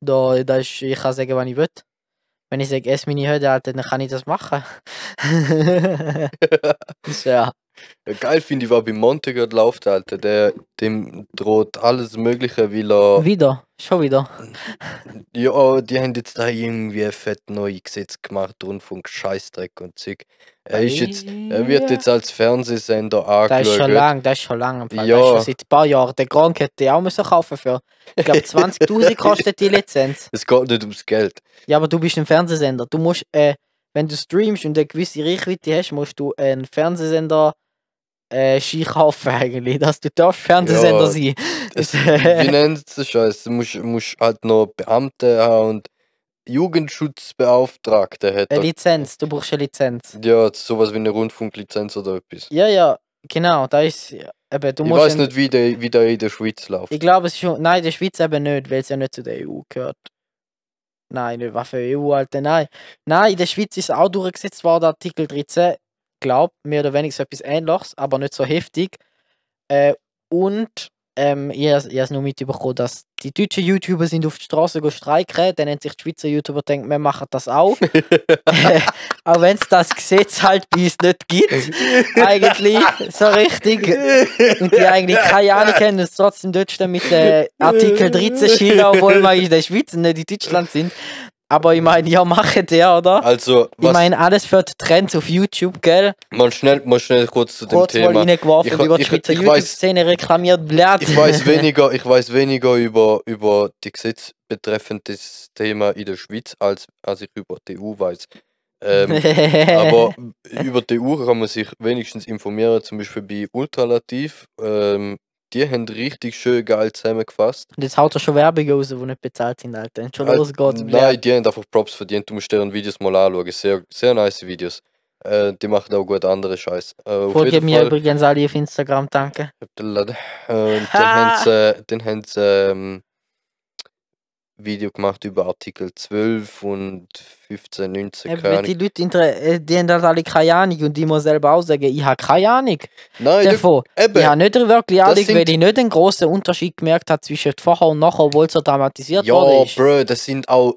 Da, da ist, ich kann sagen, was ich will. Wenn ich sage, ess meine Hütte, dann kann ich das machen. ja. Ja, geil finde ich, was bei Monte gerade läuft, Alter. Der, dem droht alles Mögliche, weil er. Wieder, schon wieder. Ja, die haben jetzt da irgendwie ein fett neue Gesetz gemacht, Rundfunk, Scheißdreck und Zeug. Er ist jetzt. Er wird Ja. jetzt als Fernsehsender Das ist schon angeschaut. lang, das ist schon lang. Fall. Das Ja. ist schon seit ein paar Jahren. Der Gronk hätte die auch müssen kaufen für. Ich glaube, 20.000 kostet die Lizenz. Es geht nicht ums Geld. Ja, aber du bist ein Fernsehsender. Du musst, äh, wenn du streamst und eine gewisse Reichweite hast, musst du einen Fernsehsender äh, Ski kaufen eigentlich. Dass du darfst Fernsehsender Ja, sein. Es, wie nennt es das Scheiß? Du musst, musst halt noch Beamte haben und Jugendschutzbeauftragte hat Eine. Lizenz, du brauchst eine Lizenz. Ja, sowas wie eine Rundfunklizenz oder etwas. Ja, ja, genau, da ist eben, du ich musst weiß nicht, wie der, wie der in der Schweiz läuft. Ich glaube, es ist schon. Nein, in der Schweiz eben nicht, weil es ja nicht zu der EU gehört. Nein, nicht was für EU, Alter, nein. Nein, in der Schweiz ist auch durchgesetzt worden, Artikel 13. Glaub, mehr oder weniger so etwas ähnliches, aber nicht so heftig. Äh, und ähm, ich habe es nur mitbekommen, dass die deutschen YouTuber sind auf die Straße streiken, dann haben sich die Schweizer YouTuber gedacht, wir machen das auch. auch wenn es das Gesetz halt bei uns nicht gibt, eigentlich, so richtig. Und die eigentlich keine Ahnung haben, es trotzdem dort mit äh, Artikel 13 Schild, obwohl wir in der Schweiz und nicht in Deutschland sind. Aber ich meine, ja, machen der, oder? Also, Ich was, meine, alles für die Trends auf YouTube, gell? mal schnell, mal schnell kurz zu dem Kurz mal Thema. reingeworfen Ich- über die ich- Schweizer ich YouTube-Szene reklamiert, blöd. Ich weiß weniger, ich weiß weniger über, über die Gesetze betreffend das Thema in der Schweiz, als, als ich über die EU weiß. Ähm, aber über die EU kann man sich wenigstens informieren, zum Beispiel bei Ultralativ. Ähm, die haben richtig schön geil zusammengefasst. Und jetzt haut er schon Werbung raus, die nicht bezahlt sind, Alter. Und schon Äh, los geht's. Nein, die haben einfach Props verdient. Du musst deren Videos mal anschauen. Sehr, sehr nice Videos. Äh, die machen auch gut andere Scheiß. Äh, jeden mir übrigens alle auf Instagram, danke. Äh, und dann haben sie, äh, dann haben sie ähm, Video gemacht über Artikel 12 und 15, 19, Eben, keine die. Leute, inter- äh, die haben halt alle keine Ahnung und die muss selber auch sagen, ich habe keine Ahnung Nein, davon. eben, Ich habe nicht wirklich das Ahnung, weil ich nicht einen grossen Unterschied gemerkt habe zwischen vorher und nachher, obwohl es so dramatisiert ja, worden ist. Bro, das sind auch,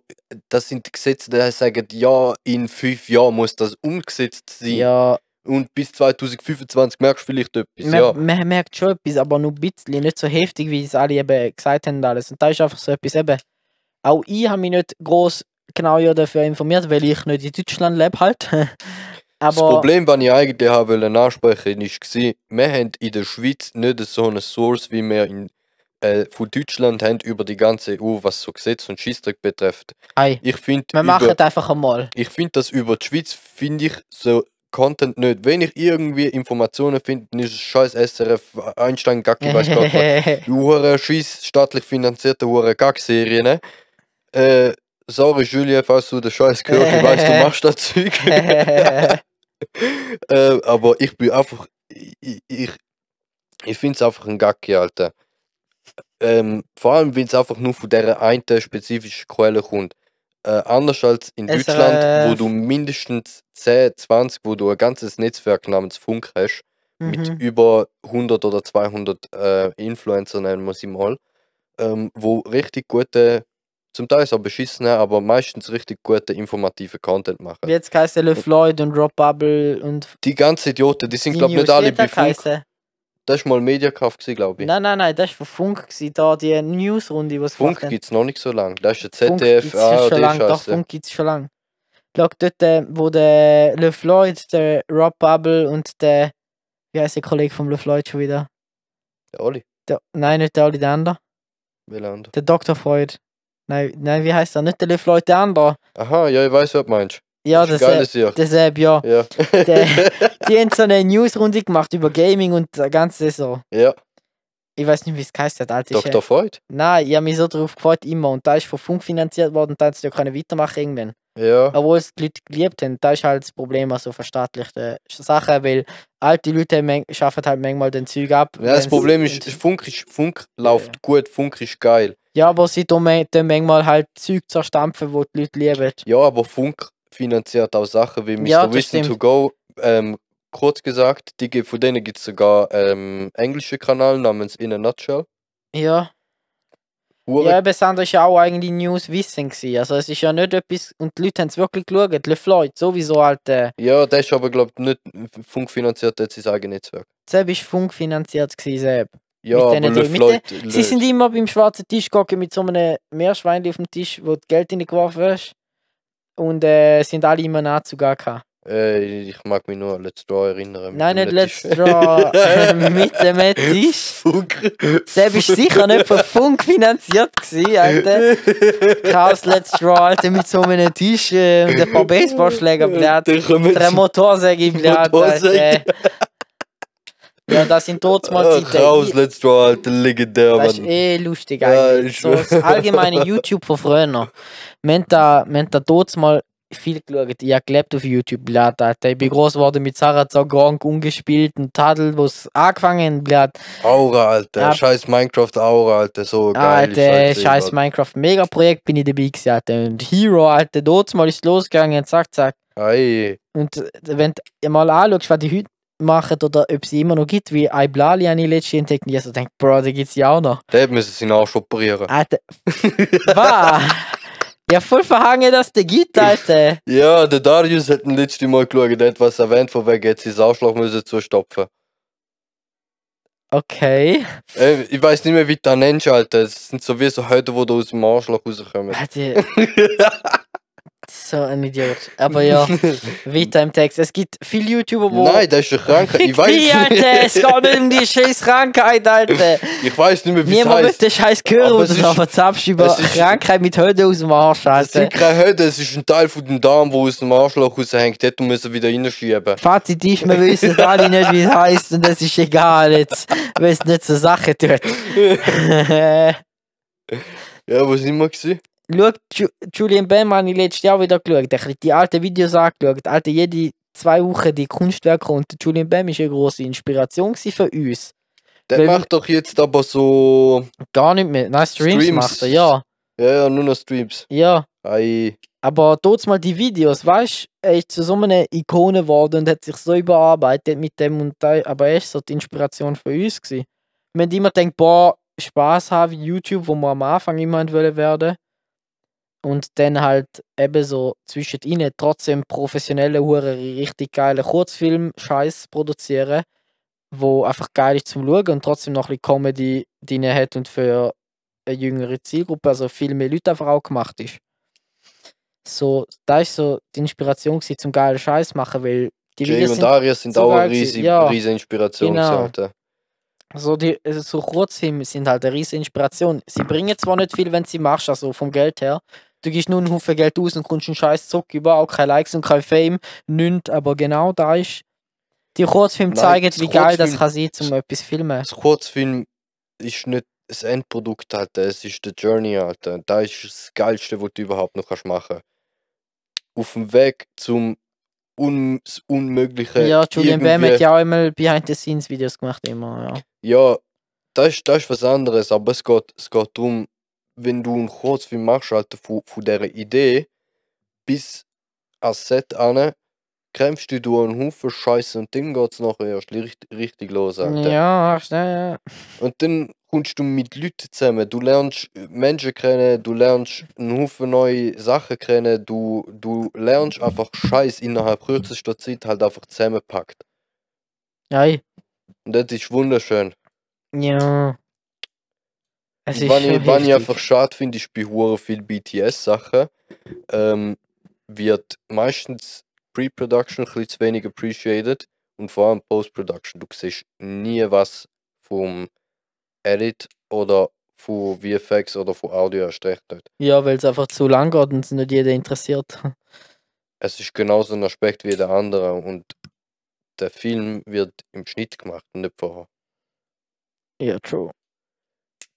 das sind Gesetze, die sagen, ja, in fünf Jahren muss das umgesetzt sein. Ja, Und bis 2025 merkst du vielleicht etwas, man, ja. man merkt schon etwas, aber nur ein bisschen, nicht so heftig, wie es alle eben gesagt haben. und Alles. Und da ist einfach so etwas eben. Auch ich habe mich nicht groß genau ja dafür informiert, weil ich nicht in Deutschland lebe halt. das aber Problem, das ich eigentlich wollte ansprechen, ist, war, wir haben in der Schweiz nicht so eine Source, wie wir in, äh, von Deutschland haben über die ganze EU, was so Gesetz und Schießdreck betrifft. hey, Ich finde, wir machen es einfach einmal. ich finde das über die Schweiz, finde ich, so Content nicht. Wenn ich irgendwie Informationen finde, dann ist es scheiß SRF, Einstein, Gacki, weiß Gott was. Die scheiß staatlich finanzierte hure Gag-Serien. ne? Äh, sorry Julia, falls du den Scheiß gehört, ich weiß, du machst das Zeug. äh, aber ich bin einfach, ich, ich, ich finde es einfach ein Gacki, Alter. Ähm, vor allem, wenn es einfach nur von dieser einen spezifischen Quelle kommt. Äh, anders als in SRF. Deutschland, wo du mindestens 10, 20, wo du ein ganzes Netzwerk namens Funk hast, mit Mhm. über 100 oder 200 äh, Influencer, nennen wir sie mal, ähm, wo richtig gute, zum Teil auch beschissene, aber meistens richtig gute informative Content machen. Wie jetzt heißt Le Floyd und Rob Bubble und Die ganzen Idioten, die sind glaube ich nicht alle bei der Funk. Das war mal Mediakraft, glaube ich. Nein, nein, nein, das war von Funk, gewesen, da die Newsrunde, es Funk gibt es noch nicht so lange. Das ist gibt's ZDF, schon ARD lang, doch. Funk gibt es schon lange. Schau dort, äh, wo der Le Floyd, der Rob Bubble und der, wie heißt der Kollege vom Le Floyd schon wieder? Der Oli, Der, nein, nicht der Oli, der andere. welcher andere? Der Dr. Freud. Nein, nein, wie heißt er? Nicht der Le Floyd, der andere. Aha, ja, ich weiß, was du meinst. Ja, das ist hier. derselbe, ja. Ja. Der- Die haben so eine Newsrunde gemacht über Gaming und das ganze so. ja, Ich weiß nicht, wie es geheißen hat. Alter, ist, Dr. Freud. Nein, ich habe mich so drauf gefreut, immer. Und da ist von Funk finanziert worden und da hat es ja können weitermachen irgendwann. Ja. Obwohl es die Leute geliebt haben. Da ist halt das Problem an so verstaatlichten Sachen, weil alte Leute schaffen halt manchmal den Zeug ab. ja. Das Problem ist, Funk, ist, Funk läuft gut, Funk ist geil. Ja, aber sie tun man- tun manchmal halt Zeug zerstampfen, wo die Leute lieben. Ja, aber Funk finanziert auch Sachen wie Mr. Ja, das Wissen to. Go. Ähm, kurz gesagt, die, von denen gibt es sogar ähm, englische Kanal namens In a Nutshell. Ja. Hure Ja, eben, das andere ist ja auch eigentlich News Wissen gewesen. Also es ist ja nicht etwas, und die Leute haben es wirklich geschaut. Le Floyd, sowieso halt, äh, Ja, der ist aber, glaube ich, nicht Funk finanziert, der hat sein eigenes Netzwerk. selbst ist Funk finanziert gewesen, selbst. Ja, aber Le Floyd. Sie Le- sind immer beim schwarzen Tisch gegangen mit so einem Meerschweinchen auf dem Tisch, wo du Geld reingeworfen hast. Und äh, sind alle immer Anzug gehabt. äh, ich mag mich nur an Let's Draw erinnern. Nein, nicht Let's. Draw äh, mit dem Tisch. Funk. Selbst ist sicher nicht von Funk finanziert gewesen, Alter. Chaos Let's Draw, Alter, mit so einem Tisch äh, und ein paar Baseballschläger, blöd. Sie- Motorsäge, blöd. Alter. Ja, das sind dort mal Zeiten. Raus, Let's Draw, Alter, legendär, Das ist Mann. eh lustig Ja, eigentlich. ich so das allgemeine YouTube von früher. Wir haben da, wir haben da dort mal viel geschaut. Ich habe gelebt auf YouTube, blöd, Alter. Ich bin groß geworden mit Sarah Gronk umgespielt und Tadel, wo es angefangen hat. Aura, Alter. Ja. Scheiß Minecraft Aura, Alter. So geil. Alter, scheiß Minecraft Mega-Projekt bin ich dabei gewesen, Alter. Und Hero, Alter, dort mal ist losgegangen, zack, zack. Ei. Und äh, wenn du mal anschaust, was die heute machen oder ob sie immer noch gibt, wie Iblali habe ich letztens entdeckt, und ich so denke, Bro, die gibt es ja auch noch. Der müssen seinen Arsch operieren. Alter, was? Ja, voll verhangen, dass der gibt, Alter. Ja, der Darius hat ein letztes Mal geschaut, der hat was erwähnt, von wegen jetzt sein Arschloch müssen zustopfen. Okay. Äh, ich weiß nicht mehr, wie du das nennst, Alter. Es sind so wie so Häute, die aus dem Arschloch rauskommen. Alter. so ein Idiot. Aber ja, weiter im Text. Es gibt viele YouTuber, wo. Nein, das ist eine Krankheit. Ich weiß Wie, Alter, es geht nicht um die scheiß Krankheit, Alter. Ich weiß nicht mehr, wie es Niemand heißt. den scheiß Aber es du ist- noch verzapfst über es Krankheit mit Höde aus dem Arsch, Es Alter. sind keine Häute, es ist ein Teil von dem Darm, der aus dem Arschloch raushängt. Dort müssen wir wieder reinschieben. Fazit ist, wir wissen alle nicht, wie es heißt und es ist egal jetzt, weil es nicht zur Sache tut. Ja, wo sind wir gewesen? Schau, Ju Julian Bam habe ich letztes Jahr wieder geschaut. Ich habe die alten Videos angeschaut. Alter, jede zwei Wochen die Kunstwerke und Julian Bam war eine grosse Inspiration für uns. Der Weil- macht doch jetzt aber so. Gar nicht mehr. Nein, Streams, Streams. macht er, ja. Ja, ja, nur noch Streams. Ja. Ei. Aber dort mal die Videos, weißt du, er ist zu so einer Ikone geworden und hat sich so überarbeitet mit dem und da, aber er ist so die Inspiration für uns gewesen. Wir haben immer gedacht, boah, Spaß haben wie YouTube, wo wir am Anfang immer wollen werden. Und dann halt eben so zwischen ihnen trotzdem professionelle, hure richtig geile Kurzfilm-Scheiß produzieren, wo einfach geil ist zum Schauen und trotzdem noch ein bisschen Comedy drin hat und für eine jüngere Zielgruppe, also viel mehr Leute einfach auch gemacht ist so, da ist so die Inspiration gewesen, zum geilen Scheiß machen, weil die Jay und sind Arias sind so auch eine riesige, Ja. riesige Inspiration. Genau. so die also so Kurzfilme sind halt eine riesige Inspiration. Sie bringen zwar nicht viel, wenn sie machst, also vom Geld her, du gibst nur einen Haufen Geld aus und kommst einen scheiß Zuck über, auch keine Likes und kein Fame, nichts, aber genau da ist. Die Kurzfilme Nein, zeigen, das wie geil das Kurzfilm- kann sein, um etwas zu filmen. Das Kurzfilm ist nicht das Endprodukt, Alter. Es ist die Journey, Alter. Da ist das Geilste, was du überhaupt noch kannst machen Auf dem Weg zum Un das Unmögliche. Ja, Julian Bam hat ja auch einmal Behind-the-Scenes-Videos gemacht, immer, ja. Ja, das ist, das ist was anderes, aber es geht, es geht darum, wenn du einen Kurzfilm machst, Alter, von, von dieser Idee bis ans Set an, kämpfst du durch einen Haufen Scheiße und dann geht es nachher erst richtig, richtig los, Alter. Ja, ach, ja, ja. Und dann kommst du mit Leuten zusammen, du lernst Menschen kennen, du lernst einen Haufen neue Sachen kennen, du, du lernst einfach Scheiß innerhalb kürzester Zeit halt einfach zusammenpackt. Ja, Und das ist wunderschön. ja. Es ist ich, was ich einfach schade finde, ist bei hure viel BTS-Sachen ähm, wird meistens Pre-Production ein bisschen zu wenig appreciated und vor allem Post-Production. Du siehst nie was vom Edit oder von VFX oder von Audio erst recht nicht. Ja, weil es einfach zu lang geht und es nicht jeder interessiert. Es ist genauso ein Aspekt wie der andere und der Film wird im Schnitt gemacht und nicht vorher. Ja, true.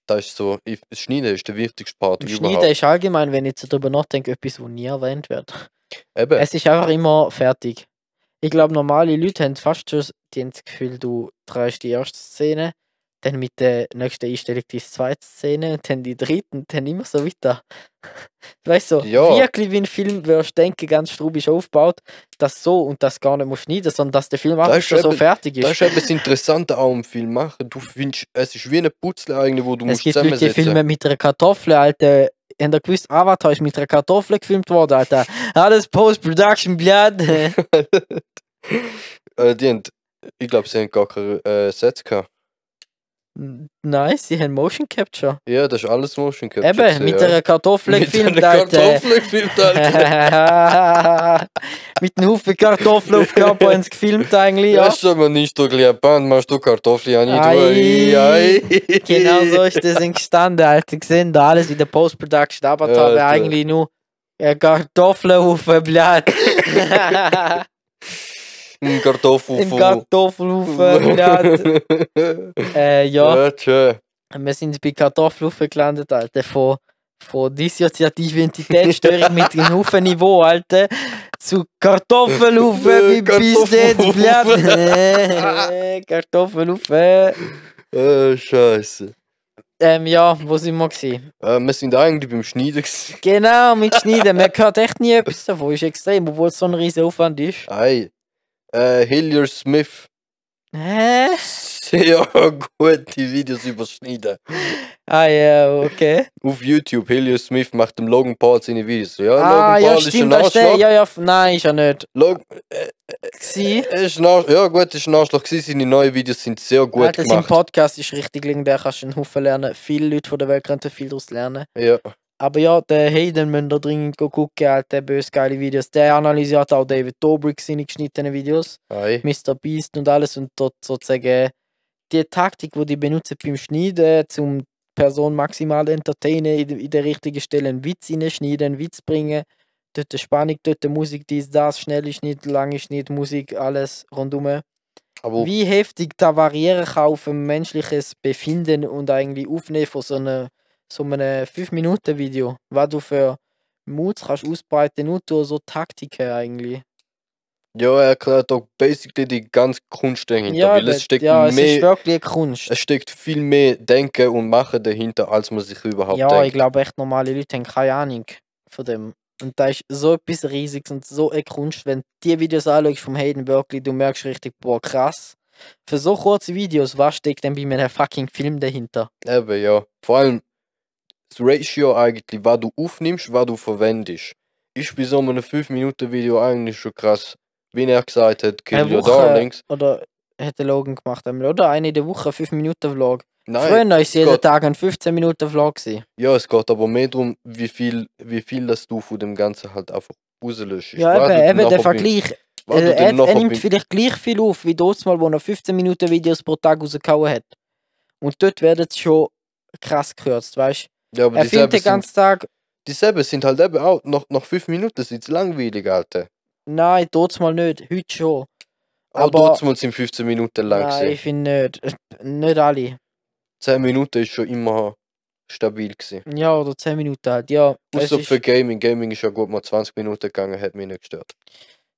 Das ist so, ich, das Schneiden ist der wichtigste Part Im überhaupt. Schneiden ist allgemein, wenn ich jetzt darüber nachdenke, etwas, wo nie erwähnt wird. Eben, Es ist einfach immer fertig. Ich glaube, normale Leute haben fast schon die haben das Gefühl, du drehst die erste Szene, dann mit der nächsten Einstellung die zweite Szene und dann die dritte und dann immer so weiter. Weißt du, so, Ja. wirklich wie ein Film wirst denken, ganz strubisch aufgebaut, dass so und das gar nicht muss schneiden, sondern dass der Film einfach ist schon so fertig Das ist. ist eben das Interessante auch am Film machen. Du findest, es ist wie eine Putzle eigentlich, wo du Es musst gibt Leute, die zusammensetzen. filmen mit einer Kartoffel, Alter. Habt ihr gewusst, Avatar ist mit einer Kartoffel gefilmt worden, Alter. Alles Post-Production, blöd. äh, die haben, ich glaube, sie haben gar keine äh, Sets gehabt. Nice, sie haben Motion Capture. Ja, das ist alles Motion Capture. Eben, gewesen, mit ja. einer Kartoffel gefilmt, Alter. Kartoffel gefilmt, Alter. mit einem Haufen Kartoffeln auf Körper haben sie gefilmt eigentlich, ja. Das ist aber nicht so Band, machst du Kartoffeln an Ei. Ei, Genau so ist das entstanden, Alter. Gesehen, da alles in der Post-Production. Avatar Ja, wäre eigentlich nur ein Kartoffelhaufen, blöd. Ein Kartoffel Ein Kartoffelhaufen, blöd. Äh, ja. Ja, tschö. Wir sind bei Kartoffelhaufen gelandet, Alter. Von, von dissoziative Identitätsstörung mit einem Haufen Niveau, Alter. Zu Kartoffelhaufen bis bis jetzt, blöd. Kartoffelhaufen. Äh, Scheiße. Ähm, ja, wo sind wir gewesen? Äh, wir sind eigentlich beim Schneiden. gewesen. Genau, mit Schneiden. Man hört echt nie etwas davon. Ist extrem, obwohl es so ein riesen Aufwand ist. Ei. Äh, Hillier Smith. Hä? Sehr gute Videos über Schneiden. Ah ja, okay. Auf YouTube, Hillier Smith macht dem Logan Paul seine Videos. Ja, ah, Logan ja, Paul ist stimmt, ein ist der. Arschloch. Ja, ja, nein, ist er nicht. Log Gsi. ist ein Arsch ja gut, ist ein Arschloch gewesen. Seine neuen Videos sind sehr gut Alter, sein gemacht. Podcast ist richtig legendär, kannst du einen Haufen lernen. Viele Leute von der Welt könnten viel daraus lernen. Ja, Aber ja, der Hayden müsst ihr dringend gucken, Alter, bös geile Videos. Der analysiert auch David Dobrik seine geschnittenen Videos. ei. Mr. Beast und alles und dort sozusagen die Taktik, die die benutzen beim Schneiden, zum Person maximal entertainen, in, in der richtigen Stelle einen Witz schneiden, einen Witz bringen, dort die Spannung, dort die Musik, dies, das, schnelle Schnitt, lange Schnitt, Musik, alles rundum. Aber Wie heftig da variieren kann auf ein menschliches Befinden und eigentlich Aufnehmen von so einem so einem 5-Minuten-Video, was du für Moods kannst ausbreiten, nur durch so Taktiken eigentlich. ja, er erklärt auch basically die ganze Kunst dahinter. Ja, weil es steckt ja, es ist wirklich eine Kunst. es steckt viel mehr Denken und Machen dahinter, als man sich überhaupt Ja, ich denkt. glaube echt normale Leute haben keine Ahnung von dem. Und da ist so etwas Riesiges und so eine Kunst, wenn du die Videos anschaust vom Hayden wirklich, du merkst richtig, boah, krass. Für so kurze Videos, was steckt denn bei einem fucking Film dahinter? Eben, ja. Vor allem das Ratio eigentlich, was du aufnimmst, was du verwendest. Ist bei so einem 5-Minuten-Video eigentlich schon krass. Wie er gesagt hat, Kill Your Darlings. Oder hätte Logan gemacht, einmal, oder? Eine in der Woche, 5 Minuten Vlog. Nein, Früher war es jeden geht- Tag ein 15 Minuten Vlog. Gewesen. ja, es geht aber mehr darum, wie viel, wie viel das du von dem Ganzen halt einfach rauslöschst. Ja, eben, eben der Vergleich. du Äh, er, er nimmt beim- vielleicht gleich viel auf wie dort mal, wo er 15 Minuten Videos pro Tag rausgehauen hat. Und dort werden es schon krass gekürzt, weißt du? Ja, aber Er die filmt den ganzen Tag Dieselbe sind halt eben auch, nach, nach fünf Minuten sind sie langweilig, Alter. Nein, tut's mal nicht. Heute schon. Aber Aber- trotzdem sind 15 Minuten lang. Nein, gewesen. ich finde nicht. Nicht alle. 10 Minuten ist schon immer stabil gewesen. Ja, oder 10 Minuten halt. Ja, es Außer für Gaming. Gaming ist ja gut mal 20 Minuten gegangen, hat mich nicht gestört.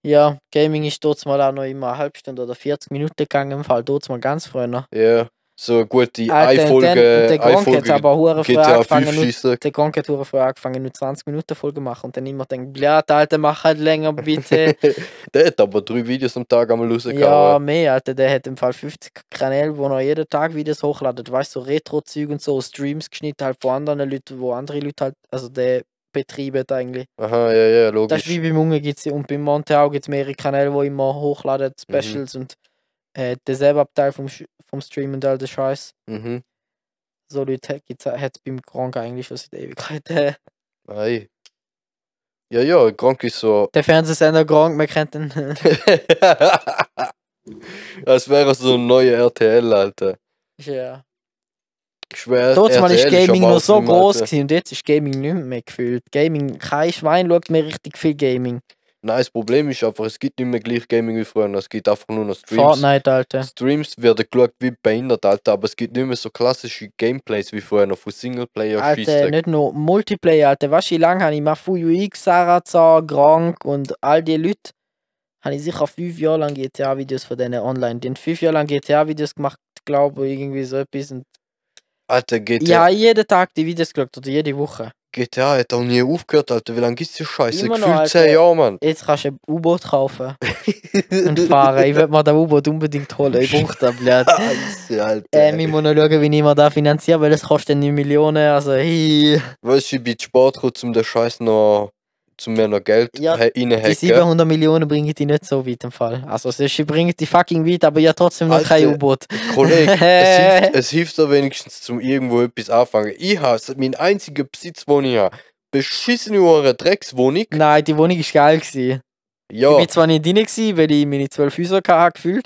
ja, Gaming ist dort mal auch noch immer eine halbe Stunde oder 40 Minuten gegangen. Im Fall dort mal ganz früher. Ja, so eine gute dann- und der Gronk hat aber hure früh GTA 5 angefangen. Der Gronk hat hure früh angefangen, nur 20 Minuten Folge machen und dann immer denkt, ja, Alter, mach halt länger, bitte. Der hat aber drei Videos am Tag einmal ja, rausgehauen. mehr, Alter, der hat im Fall 50 Kanäle, wo er jeden Tag Videos hochladet. Weißt du, so Retro-Zeug und so, Streams geschnitten halt von anderen Leuten, wo andere Leute halt, also der betreibt eigentlich. Aha, ja, ja, Das ist wie logisch. beim Munge gibt's und beim Monte auch gibt es mehrere Kanäle, wo immer hochladen, Mhm. Specials und äh, derselbe Abteil vom, Sch- vom Stream und all der Scheiß. Mhm. So Leute hat es beim Gronk eigentlich schon seit Ewigkeiten. Ei. Ja, ja, Gronk ist so. Der Fernsehsender Gronk, man kennt den. Als wäre so ein neuer RTL, Alter. ja. Schwer. Mal ist Gaming am noch so groß gewesen und jetzt ist Gaming nicht mehr gefühlt. Gaming, kein Schwein schaut mehr richtig viel Gaming. Nein, das Problem ist einfach, es gibt nicht mehr gleich Gaming wie früher. Es gibt einfach nur noch Streams. Fortnite, Alter. Streams werden geschaut wie behindert, Alter, aber es gibt nicht mehr so klassische Gameplays wie früher noch von Singleplayer Alter, Schießdreck. nicht nur Multiplayer, Alter. Weißt du, wie lange habe ich Mafuyu X, Sarazar, Gronk und all die Leute, habe ich sicher fünf Jahre lang GTA-Videos von denen online. Die haben fünf Jahre lang GTA-Videos gemacht, glaube ich, irgendwie so etwas. Und Alter, GTA, habe jeden Tag die Videos geschaut oder jede Woche. GTA hat auch nie aufgehört, Alter. Wie lange gibt's die Scheiße? Immer noch, Gefühlt 10 Alter. Jahre, Mann. Jetzt kannst du ein U-Boot kaufen und fahren. Ich will mir das U-Boot unbedingt holen. Ich brauche das, blöd. Scheiße, Alter. Ähm, ich muss noch schauen, wie ich mir das finanziere, weil es kostet 9 Millionen. Also, hey, Weißt du, ich bin zu Sport gekommen, um den Scheiß noch, zum mir noch Geld Ja, ja, die reinhacken. 700 Millionen bringen die nicht so weit im Fall. Also, sie bringen die fucking weit, aber ja trotzdem noch kein Alter, U-Boot. Kollege, es hilft, es hilft doch wenigstens zum irgendwo etwas anfangen. Ich habe mein einziger Besitz, den ich habe. Beschissene Dreckswohnung. Nein, die Wohnung war geil. Gewesen. Ja. Ich bin zwar nicht drin, gewesen, weil ich meine 12 Häuser hatte, gefühlt.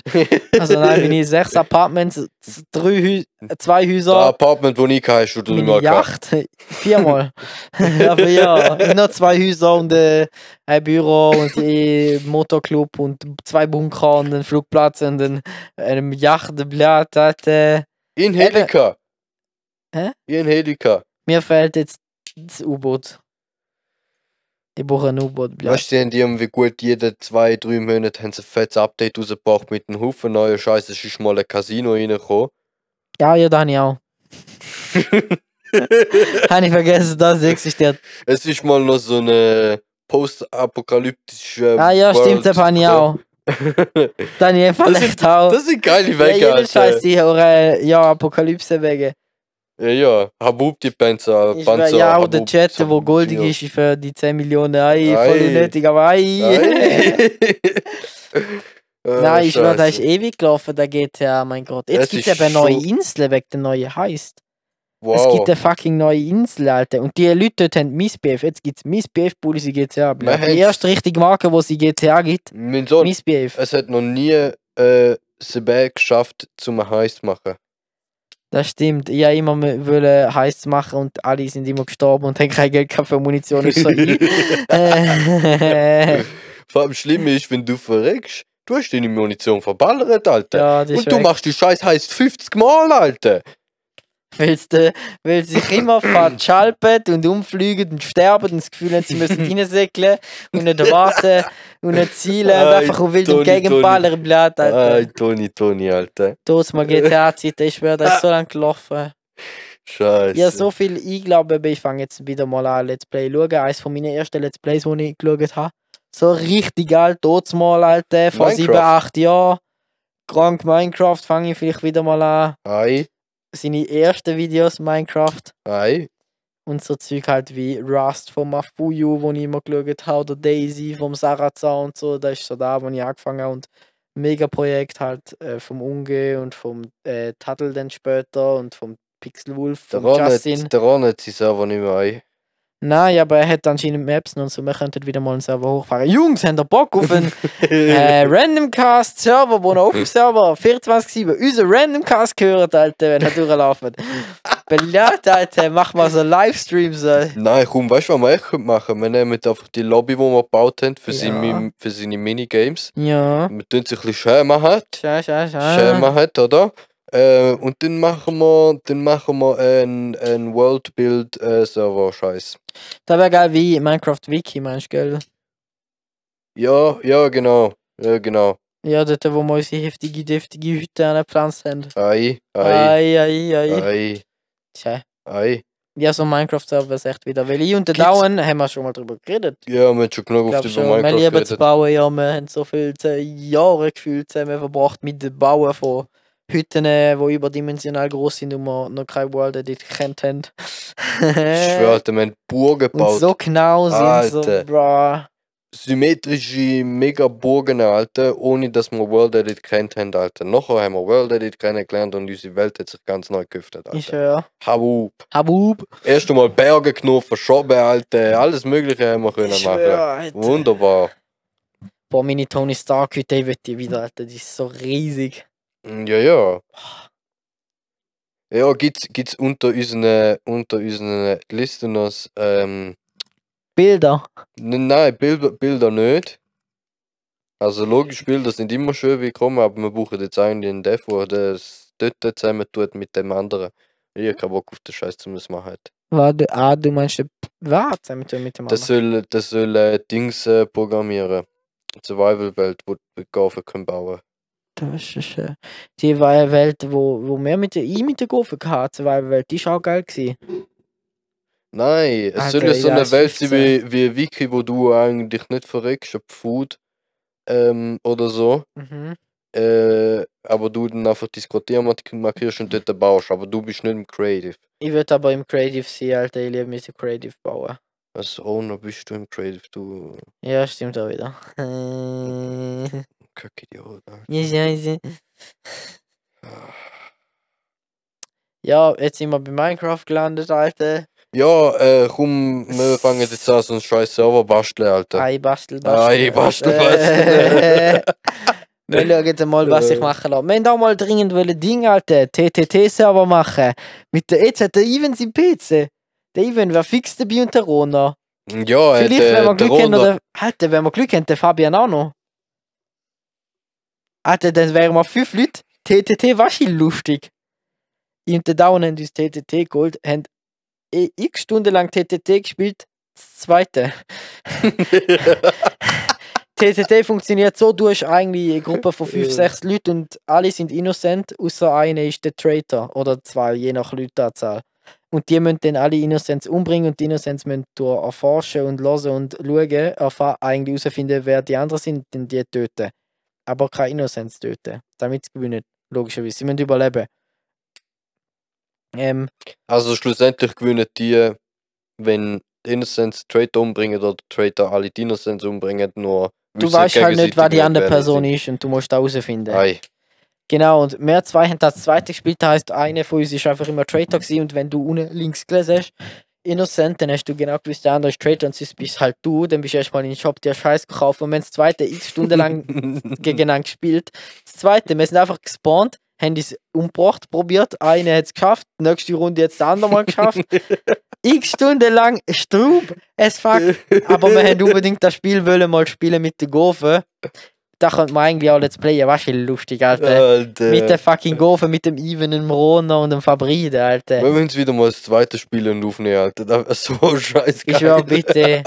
Also, nein, meine sechs Apartments, drei Hü zwei Das Häuser, Apartment, das ich hatte, hast du meine drüber gehabt. Yacht, viermal. aber ja, noch zwei Häuser und äh, ein Büro und ein Motorclub und zwei Bunker und einen Flugplatz und ein, eine Yacht, Blatt. Äh, In Helika. Hä? In Helika. mir fehlt jetzt das U-Boot. Ich brauche ein U-Boot. Weißt du, die haben wie gut jede zwei, drei Monate haben sie ein fettes Update rausgebracht mit einem Haufen neuer Scheiße. Es ist mal ein Casino reingekommen. Ja, ja, da habe ich auch. Habe ich vergessen, dass es existiert. es ist mal noch so eine postapokalyptische. Ah ja, stimmt, das World habe ich auch. Da habe ich einfach Das echt auch. Das sind geile Ja, Wege, jeder Alter. Scheiß, die hören, ja, Apokalypse-Wege. Ja, ja. Habub die Panzer. Ich Panzer ja, auch der Chat, wo goldig Dinger. ist für die 10 Millionen. Ei, Ei. voll unnötig, aber ei. Ei. Ah, Nein, ich schwör, da ist ewig gelaufen, der GTA, mein Gott. Jetzt Es gibt es eben eine neue Insel, wegen der neue heisst. Es Wow. gibt eine fucking neue Insel, Alter. Und die Leute dort haben MissBF. Jetzt gibt es MissBF Policy GTA. Wir Die haben's- erste richtige Marke, wo sie GTA gibt, Mein Sohn, MissBF. es hat noch nie äh, Sebe geschafft, zum Heist zu machen. Das stimmt. Ich wollte immer wollen Heists machen und alle sind immer gestorben und haben kein Geld gehabt für Munition. Ist so Vor allem schlimm ist, wenn du verreckst, du hast deine Munition verballert, Alter. ja, Und du weg. machst die Scheiß Heist 50 Mal, Alter. Weil's de, weil sie sich immer verschalpen und umfliegen und sterben und das Gefühl haben, sie müssen reinsäckeln und nicht warten und nicht zielen und Ei, einfach auf wild Toni, und Gegenballer Ay, Alter. Toni, Toni, Alter. Dort mal GTA-Zeit, ich schwöre, das ist so lang gelaufen. Scheiße. Ja, so viel, ich glaube, ich fange jetzt wieder mal an Let's Play zu schauen. Eines von meinen ersten Let's Plays, die ich geschaut habe. So richtig alt, dort mal, Alter, vor Minecraft. 7, 8 Jahren. Krank Minecraft fange ich vielleicht wieder mal an. Ei, Seine ersten Videos Minecraft. ei. Und so Zeug halt wie Rust vom Mafuyu, wo ich immer geschaut habe, oder Daisy vom Sarazar und so. Das ist so da, wo ich angefangen habe. Und Megaprojekt halt äh, vom Unge und vom äh, Tuttle dann später und vom Pixelwolf, Der vom Ron Justin. der Ron hat Server nicht mehr ein. Nein, aber er hat anscheinend Maps und so. Wir könnten wieder mal einen Server hochfahren. Jungs, habt ihr Bock auf einen äh, Randomcast-Server, wo noch auf dem Server 24-7 unser Randomcast gehört, Alter, wenn er durchlaufen. Belehrt, Alter. Mach mal so Livestreams. Ey. Nein, komm, weißt du, was wir echt machen Wir nehmen einfach die Lobby, die wir gebaut haben, für, Ja. seine, für seine Minigames. Ja. Wir tun sich ein bisschen schön machen. Schau, schau, schau. Schön machen, oder? Äh, und dann machen wir, dann machen wir einen, einen World-Build-Server-Scheiß. Das wäre geil wie Minecraft Wiki, meinst du, gell? Ja, ja, genau. Ja, genau. Ja, dort, wo wir unsere heftige, deftige Hütte angepflanzt haben. Ei, ei, Ei, ei, ei. ei, Tja. ei. Ja, so Minecraft-Server ist echt wieder. Weil ich und der Gibt's- Down haben wir schon mal drüber geredet. Ja, wir haben schon genug glaube über Minecraft lieben zu geredet. bauen, ja. Wir haben so viele Jahre gefühlt zusammen verbracht mit dem Bauen von Hütten, die überdimensional groß sind und wir noch kein World Edit gekannt haben. Ich schwöre, Alter, wir haben Burgen und gebaut. so genau sind so, Alter. bra. Symmetrische Mega-Burgen, Alter, ohne dass wir World Edit kennt haben, Alter. Nachher haben wir World Edit kennengelernt und unsere Welt hat sich ganz neu geöffnet, Ich Alter. höre. Habub. Habub. Erst einmal Berge genommen, verschoben, Alter. Alles Mögliche haben wir können Ich machen. schwöre, Alter. Wunderbar. Boah, meine Tony Stark Hütte, ich will die wieder, Alter. Die ist so riesig. Ja, ja. Ja, gibt's, gibt's unter unseren, unter unseren Listeners, ähm, Bilder. n- nein, Bilder, Bilder nicht. Also logisch, Bilder sind immer schön wie kommen, aber wir brauchen jetzt eigentlich einen Dev, der das dort zusammen tut mit dem anderen. Ich hab keinen Bock auf den Scheiß, um das machen. Warte, ah, du meinst, den was? Mit dem, mit dem Das anderen? soll, das soll äh, Dings äh, programmieren. Survival-Welt, wo die Gafen können bauen. Das ist schön. Die war eine Welt, wo, wo wir mit der I mit der Gofen hatten, weil Welt, die ist auch geil gewesen. Nein, es Alter, soll ja so eine Welt sein so. wie, wie Wiki, wo du eigentlich nicht verreckst, ab Food ähm, oder so. Mhm. Äh, aber du dann einfach mark- markierst und dort baust. Aber du bist nicht im Creative. Ich würde aber im Creative sein, Alter. Ich liebe mich Creative bauen. Als Owner bist du im Creative, du Ja, stimmt auch wieder. Äh, Kackidiot. Alter. ja, scheiße. Ja, jetzt sind wir bei Minecraft gelandet, Alter. Ja, äh, komm, wir fangen jetzt an, so einen scheiß Server basteln, Alter. Ei, bastel, bastel. Ei, bastel, Äh, bastel. Wir schauen jetzt mal, was ich Äh. machen lasse. Wir haben auch mal dringend wollen Ding, Alter, TTT-Server machen. Mit der, jetzt hat der Ivan sein PC. Der Ivan wäre fix dabei und der Rona. Ja, äh, Vielleicht, der, wenn wir der Glück haben, Ronda- oder, Alter, wenn wir Glück haben, der Fabian auch noch. Alter, dann wären wir fünf Leute. TTT war schon lustig. Der Down haben uns TTT geholt, haben eh x Stunden lang TTT gespielt. Das zweite. TTT funktioniert so, du hast eigentlich eine Gruppe von 5, Ja. 6 Leuten und alle sind innocent, außer einer ist der Traitor oder zwei, je nach Leuteanzahl. Und die müssen dann alle Innocents umbringen und die Innocents müssen durch erforschen und hören und schauen, eigentlich herausfinden, wer die anderen sind und die töten. Aber keine Innocents töten, damit sie gewinnen, logischerweise. Sie müssen überleben. Ähm, Also schlussendlich gewinnen die, wenn die Innocents Traitor umbringen oder Traitor alle die Innocents umbringen, nur du weißt halt nicht, wer die andere Person ist und du musst da herausfinden. Ei. Genau, und wir zwei haben das zweite gespielt, das heisst, einer von uns ist einfach immer Traitor gewesen und wenn du unten links gelesen hast, Innocent, dann hast du genau gewusst, der andere ist Traitor und sonst bist halt du, dann bist du erstmal in den Shop dir Scheiß gekauft und wir haben das zweite x Stunden lang gegeneinander gespielt. Das zweite, wir sind einfach gespawnt, haben es umgebracht, probiert, einer hat es geschafft, nächste Runde jetzt der andere mal geschafft. x Stunden lang Strub, es fuck, aber wir haben unbedingt das Spiel wollen mal spielen mit den Gofen. Da könnte man eigentlich auch Let's Playen, was ist lustig, Alter. Alter. Mit der fucking Gofen, mit dem Ivan, dem Rona und dem Fabride, Alter. Wir müssen es wieder mal das zweite Spiel aufnehmen, Alter. Das wäre so scheiße. Ich schwör bitte.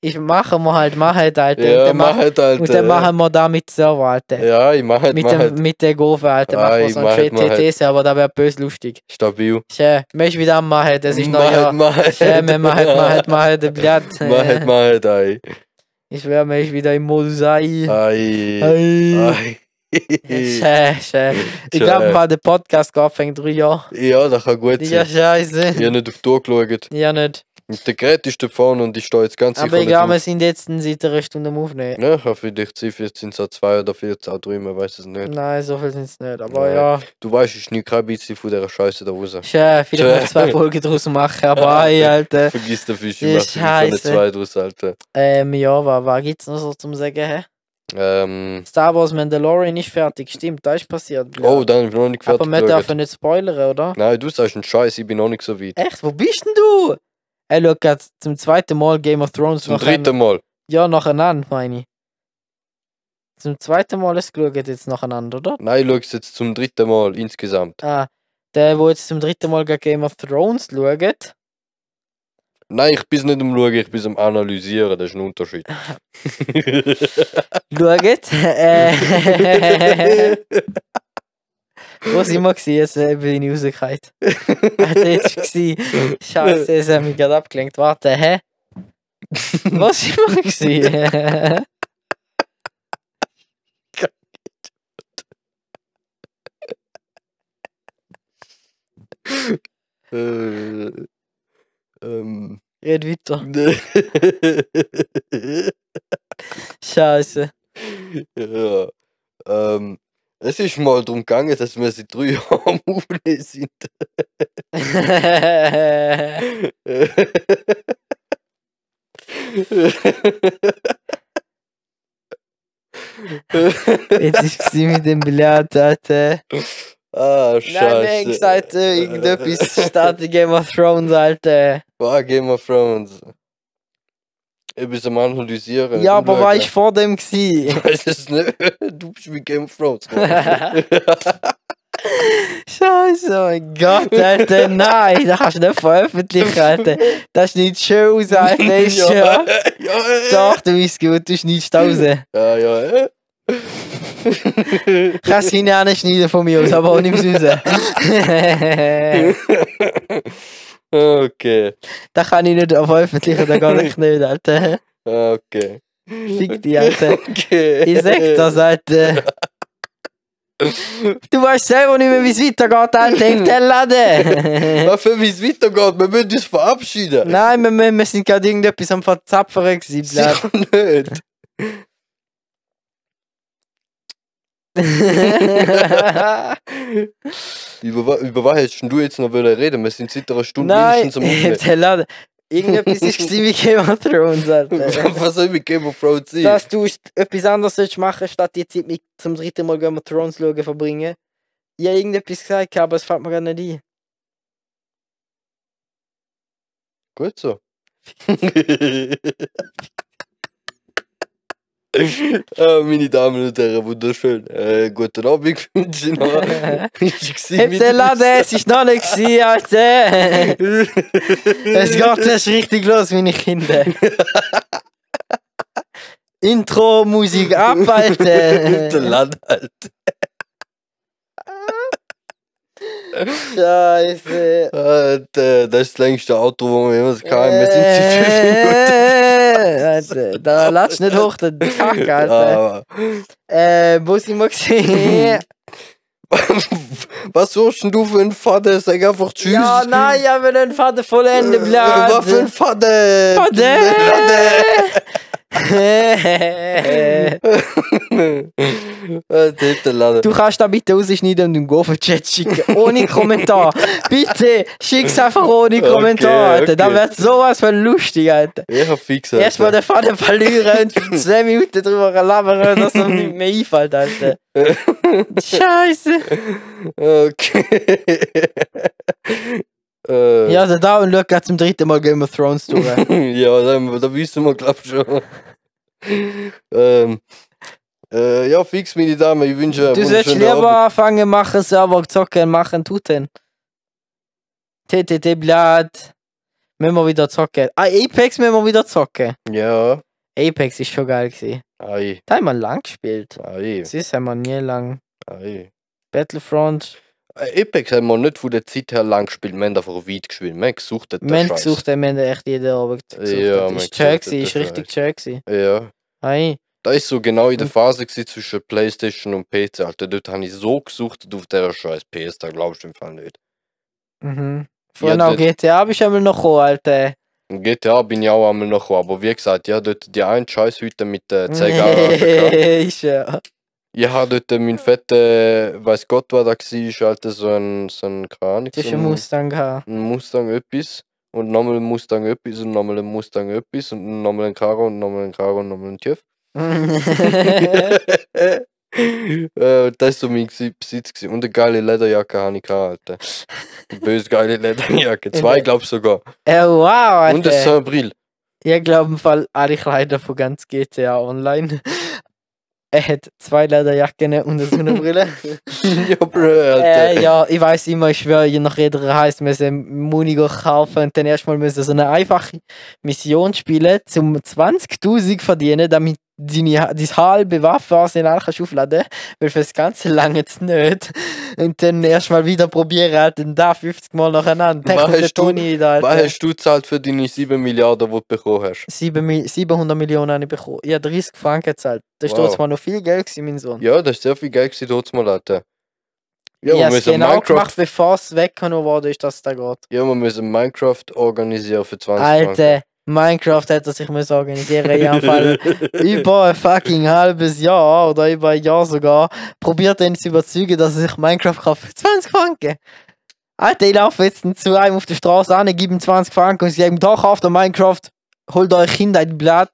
Ich mache wir halt, mach halt, Alter. und, Ja, dann mach mach, halt, Alter. und dann machen wir da mit Server, Alter. Ja, ich mach halt, mit, mach dem, halt. mit der Gofen, Alter. Machen wir so mach halt, mach ein halt. GTT-Server, da wäre böse lustig. Stabil. Schön, möchtest wieder machen, das ist Mach noch halt, mach halt. Schön, wir machen, machen, machen, Blatt. Mach halt, mach halt, ei. Ich mir ist wieder im Modus ein. Ei. Ei. Schön, schön. Ich glaube, weil der Podcast fängt drei Jahre. Ja, das kann gut Ja, sein. scheiße. Ich habe nicht auf die Tour geschaut. Ja, nicht. Und der Gerät ist da vorne und ich stehe jetzt ganz sicher Aber nicht egal, wir auf. sind jetzt seit einer Stunde am Aufnehmen. Ja, ich habe vielleicht sind es auch zwei oder vier, auch drei, man weiß es nicht. Nein, so viel sind es nicht. Aber Nein. ja, Du weißt, ich nehme kein bisschen von dieser Scheiße da raus. schön, vielleicht Schön. noch zwei Folgen draus machen. Aber hey, Alter. Vergiss den Fisch, Ja, ich mache keine Scheiße. zwei draus, Alter. Ähm, ja, was, was gibt's noch so zum Sagen? hä? Ähm, Star Wars Mandalorian ist fertig, stimmt, da ist passiert. oh, dann bin ich noch nicht fertig. Aber wir geschaut. dürfen nicht spoilern, oder? Nein, du sagst einen Scheiß, ich bin noch nicht so weit. Echt, wo bist denn du? Er schaut gerade zum zweiten Mal Game of Thrones Zum dritten Mal. Ja, nacheinander, meine ich. Zum zweiten Mal ist geschaut jetzt nacheinander, oder? Nein, ich schaue es jetzt zum dritten Mal insgesamt. Ah, der, wo jetzt zum dritten Mal Game of Thrones schaut. Nein, ich bin nicht am Schauen, ich bin am Analysieren, das ist ein Unterschied. Schaut. Äh, wo sind wir gewesen? Jetzt äh, bin ich rausgefallen. Ah, der ist gewesen. Scheiße, es hat mich gerade abgelenkt. Warte, hä? Wo sind wir gewesen? äh, ähm, Red weiter. Scheiße. ja. Ähm, es ist mal darum gegangen, dass wir seit drei Jahren am Aufnehmen sind. Jetzt ist es mit dem Billard, Alter. ah, Nein, wir haben scheiße. gesagt, äh, irgendetwas startet Game of Thrones, Alter. War Game of Thrones. Ich bin am Analysieren. Ja, aber war ich vor dem gsi? Ich weiß es nicht. Du bist wie Game of Thrones. Scheiße, oh mein Gott, Alter, nein, das kannst du nicht veröffentlichen, Alter. Das ist nicht schön, Alter, ist ja, ja. ja, Doch, du bist gut, du schneidest raus. ja, ja. äh. Kannst du hinten schneiden von mir aus, aber auch nicht raus. Okay, das kann ich nicht veröffentlichen, das geht echt nicht, Alter. okay. Fick dich, Alter. Okay. Ich sag das, Alter. Du weißt selber nicht mehr, wie es weitergeht, Alter, im Tellladen. Dafür, wie es weitergeht, wir müssen uns verabschieden. Nein, wir, wir, wir sind gerade irgendetwas am Verzapfern gewesen. Sicher nicht. Über, über was hättest du jetzt noch wollen reden? Wir sind seit einer Stunde Nein, mindestens am. Tellladen. Irgendetwas ist wie Game of Thrones, Alter. Was soll mit Game of Thrones sein? Dass du etwas anderes machen, statt die Zeit mit zum dritten Mal Game of Thrones schauen verbringen. Ich habe irgendetwas gesagt, aber es fällt mir gar nicht ein. Gut so. Ah, meine Damen und Herren, wunderschön. Äh, guten Abend wünsche ich noch. Ist Im Tellladen, es ist noch nicht gewesen, Alter. Es geht erst richtig los, meine Kinder. Intro, Musik ab, Alter. Der Land halt. Scheiße. Alter, das ist das längste Auto, wo wir jemals hatten. Wir sind fünf Äh, Alter, da latsch nicht hoch, der Kack, Minuten. Alter. Äh, wo sind wir gesehen? Was suchst denn du für einen Vater? Sag einfach Tschüss. Ja, nein, ja, wir den Vater vollenden, Äh, Was für ein. Vater? Vater! Laden. Du kannst da bitte rausschneiden und im Go-Chat schicken. Ohne Kommentar. bitte, schick's einfach ohne Okay, Kommentar, Alter. Da okay. wird sowas von lustig, Alter. Ich hab fix, Alter. Erstmal den Vater verlieren und 10 Minuten drüber labern, dass er nicht mehr einfällt, Alter. Scheiße. Okay. äh, Ja, der da und schaut gerade zum dritten Mal Game of Thrones durch. ja, da, da wissen wir, glaub schon. Ähm, äh, ja, fix, meine Damen, ich wünsche Du sollst lieber anfangen machen, Server zocken, machen, tuten. TTT Blatt. Müssen wir wieder zocken. Ah, Apex müssen wir wieder zocken. Ja, Apex ist schon geil gewesen. ei, Da haben wir lang gespielt. ei, Das haben wir nie lang. ei. Battlefront, Apex haben wir nicht von der Zeit her lang gespielt, wir haben einfach weit gespielt. Wir haben gesucht, den wir haben Scheiß. gesucht, wir haben echt jeden Abend gesucht. Ja, wir haben ist gesucht, gewesen, ist den richtig gewesen. Ja, Hey, da ist so genau in der Phase gewesen zwischen Playstation und PC, Alter. Dort habe ich so gesucht auf der scheiß PS, da glaubst du im Fall nicht. mhm. Vorhin Ja, auch GTA bist du einmal noch gekommen, Alter. In GTA bin ich auch einmal noch gekommen, aber wie gesagt, ja, dort die einen Scheiß heute mit der Zeigarre. ist ja. Ich habe dort meinen fetten, weiß Gott, was da war, Alter, so ein, so ein, keine Ahnung, Das ist ein Mustang ein Mustang etwas und nochmal ein Mustang etwas und nochmal ein Mustang etwas und nochmal ein Karo und nochmal ein Karo und nochmal ein TÜV. äh, das ist so mein Besitz. Und eine geile Lederjacke habe ich gehabt, Alter. Eine böse geile Lederjacke. Zwei, glaube ich sogar. äh, wow, Und ein Alter. Saint-Brill. Ich glaube im Fall alle Kleider von ganz GTA Online. Er hat zwei Lederjacken und eine Sonnenbrille. ja, bro, äh, ja, ich weiß immer, ich schwöre, je nach jeder heißt, müssen Muni go kaufen und dann erstmal müssen so eine einfache Mission spielen, zum 20.000 verdienen, damit deine, dein halbe Waffenarsenal kannst aufladen weil für das Ganze lange es nicht. Und dann erstmal wieder probieren, halt, dann da 50 Mal nacheinander. Was hast du- Was Alter. hast du gezahlt für deine 7 Milliarden, die du bekommen hast? 7, Mi- 700 Millionen habe ich bekommen. Ich habe 30 Franken gezahlt. Das war Wow. trotzdem noch viel Geld, gewesen, mein Sohn. Ja, das ist sehr viel Geld mal, Alter. Ja, ich wir genau Minecraft, gemacht, bevor es weggenommen wurde, ist, dass es da geht. ja, wir müssen Minecraft organisieren für 20 Alter, Minecraft hätte sich müssen organisieren jedem Fall. über ein fucking halbes Jahr oder über ein Jahr sogar probiert ihn zu überzeugen, dass er sich Minecraft kauft für 20 Franken. Alter, ich laufe jetzt zu einem auf der Straße an, gebe ihm 20 Franken und sie sagen, doch, auf der Minecraft, holt euch Kinder in Blatt.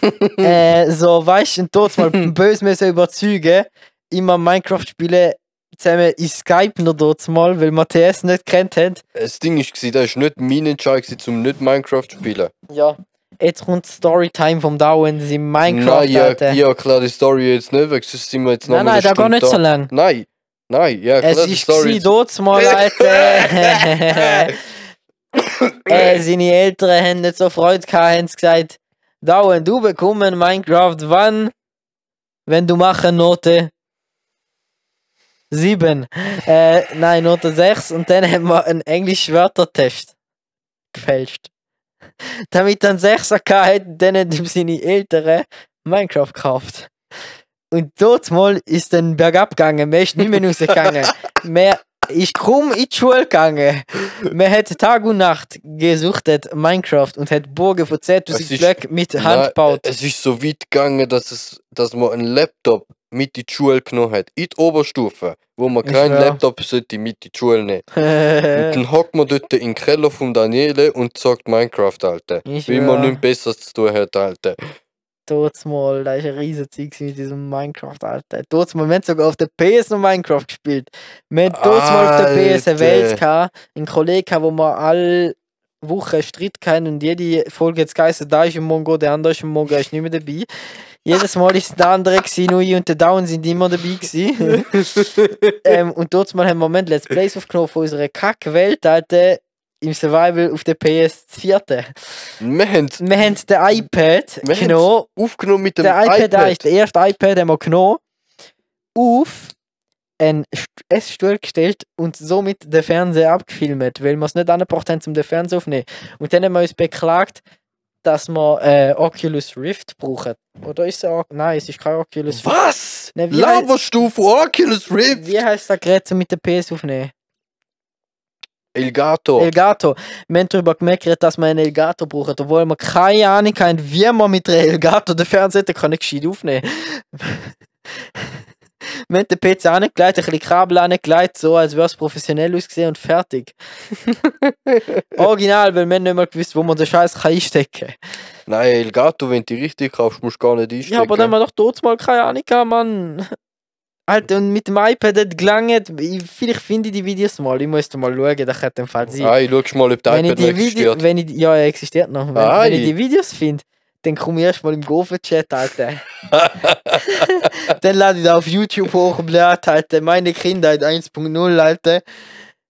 äh, so, weißt du, und dort mal böse müssen überzeugen, immer Minecraft spielen zusammen in Skype noch dort mal, weil Matthias nicht kennt hat. Das Ding ist, das war nicht mein Entscheid, um nicht Minecraft zu spielen. Ja. Jetzt kommt Storytime vom Dauern in Minecraft, nein, ja, Alter. ja, klar, die Story jetzt nicht weg, sonst sind wir jetzt noch nein, nein, da geht nicht so lang. Nein, nein, ja, klar, Es die ist Story gsi dort mal, Alter. äh, seine Eltern haben nicht so Freude gehabt, haben sie gesagt, Dauern, du bekommst Minecraft wann? Wenn du machen Note 7. Äh, nein, Note 6. Und dann haben wir einen Englisch-Wörtertest gefälscht. Damit dann 6 hatte, dann haben seine Eltern Minecraft gekauft. Und dort mal ist dann bergab gegangen, mehr ist nicht mehr rausgegangen. mehr ist kaum in die Schule gegangen. Man hat Tag und Nacht gesuchtet Minecraft und hat Burgen von Es 10.000 ist- Blöcken mit Hand gebaut. Es ist so weit gegangen, dass, es, dass man einen Laptop mit in die Schule genommen hat. In die Oberstufe, wo man Ich keinen schwör. Laptop sollte mit in die Schule nehmen. Und ich dann hockt man dort in den Keller von Daniele und sagt Minecraft, Alter. Weil man nichts Besseres zu tun hat, Alter. dort mal, da ist ein riesen Zeug mit diesem Minecraft, Alter. Dort mal, wir haben sogar auf der PS noch Minecraft gespielt. Wir haben dort mal auf der PS eine Welt gehabt, einen Kollegen wo wir alle Woche Streit hatten und jede Folge jetzt geheißen, da ist ein Mongo, der andere ist ein Mongo, er ist nicht mehr dabei. Jedes Mal ist es der andere gewesen, nur ich und der Down sind immer dabei gewesen. ähm, und dort mal haben wir im Moment Let's Plays aufgenommen von unserer Kack-Welt, Alter, im Survival auf der PS4. Wir haben Wir haben den iPad Wir genommen, aufgenommen mit dem der iPad, iPad. iPad. der erste iPad haben wir genommen, auf einen St- Essstuhl gestellt und somit den Fernseher abgefilmt, weil wir es nicht angebracht haben, um den Fernseher aufzunehmen. Und dann haben wir uns beklagt, dass wir äh, Oculus Rift brauchen. Oder ist es auch? Nein, es ist kein Oculus Rift. Was? Ne, wie Laberst du von Oculus Rift? Wie heißt das Gerät, um mit der PS aufzunehmen? Elgato. Elgato. Wir haben darüber gemerkt, dass wir einen Elgato brauchen, obwohl wir keine Ahnung haben, wie man mit einer Elgato den Fernseher kann gescheit aufnehmen Wir haben den PC angelegt, ein bisschen Kabel angelegt, so als wäre es professionell ausgesehen und fertig. Original, weil wir haben nicht mehr gewusst, wo man den Scheiß kann einstecken kann. Nein, Elgato, wenn du die richtig kaufst, musst du gar nicht einstecken. Ja, aber dann haben wir doch dort mal keine Ahnung gehabt, Mann. Alter, und mit dem iPad hat gelangt. Ich- Vielleicht finde ich die Videos mal. Ich muss mal schauen, das könnte im Fall sein. Ah, ich schau mal, ob der wenn iPad Video, existiert. wenn ich, ja, er existiert noch. Wenn, wenn ich die Videos finde, dann komme ich erst mal im Gofen-Chat, Alter. dann lade ich da auf YouTube hoch, blöd, Alter. Meine Kindheit 1.0, Alter.